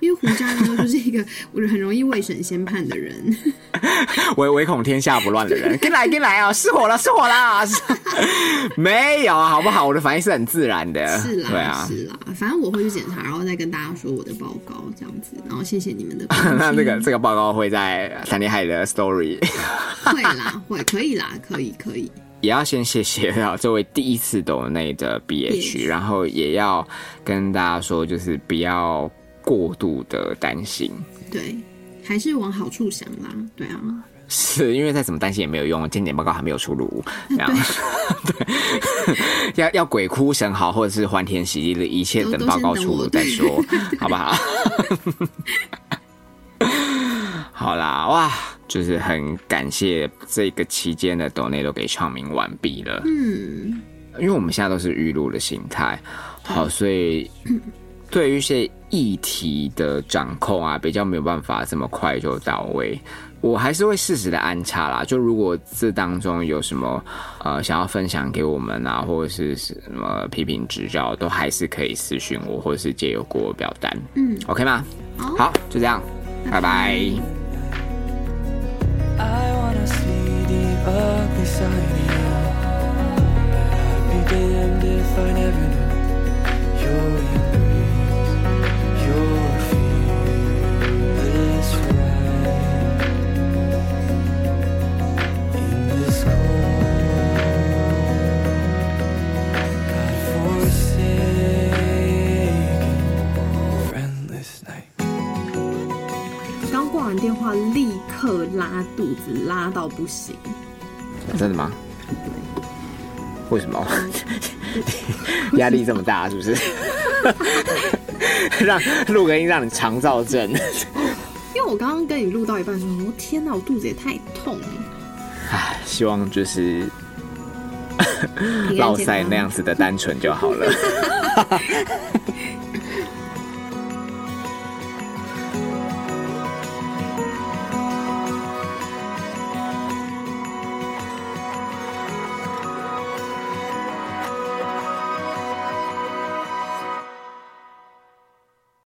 因为胡渣呢就是一个我很容易未审先判的人，唯唯恐天下不乱的人，跟来跟来啊！失火了，失火啦！没有，好不好？我的反应是很自然的，是啦，对啊。是啦，反正我会去检查，然后再跟大家说我的报告这样子，然后谢谢你们的那这个这个报告会在谈恋爱的 story，会啦，会可以啦，可以可以，也要先谢谢啊这位第一次抖内的 BH，BH 然后也要跟大家说，就是不要过度的担心，对，还是往好处想啦，对啊，是因为再怎么担心也没有用，检点报告还没有出炉，这样。对，要 要鬼哭神嚎或者是欢天喜地的一切等报告出炉再说，好不好？好啦，哇，就是很感谢这个期间的抖内都给唱名完毕了，嗯，因为我们现在都是预录的心态，好，所以对于一些议题的掌控啊，比较没有办法这么快就到位。我还是会适时的安插啦，就如果这当中有什么呃想要分享给我们啊，或者是什么批评指教，都还是可以私讯我，或者是借由过表单，嗯，OK 吗？好。好，就这样，拜拜 I wanna see the ugly side of you. I'd be damned if I never knew your embrace, 完电话立刻拉肚子，拉到不行。真的吗？为什么？压力这么大，是不是？让录个音让你肠燥症。因为我刚刚跟你录到一半的时候，我天哪，我肚子也太痛了。唉，希望就是平安健康落塞那样子的单纯就好了。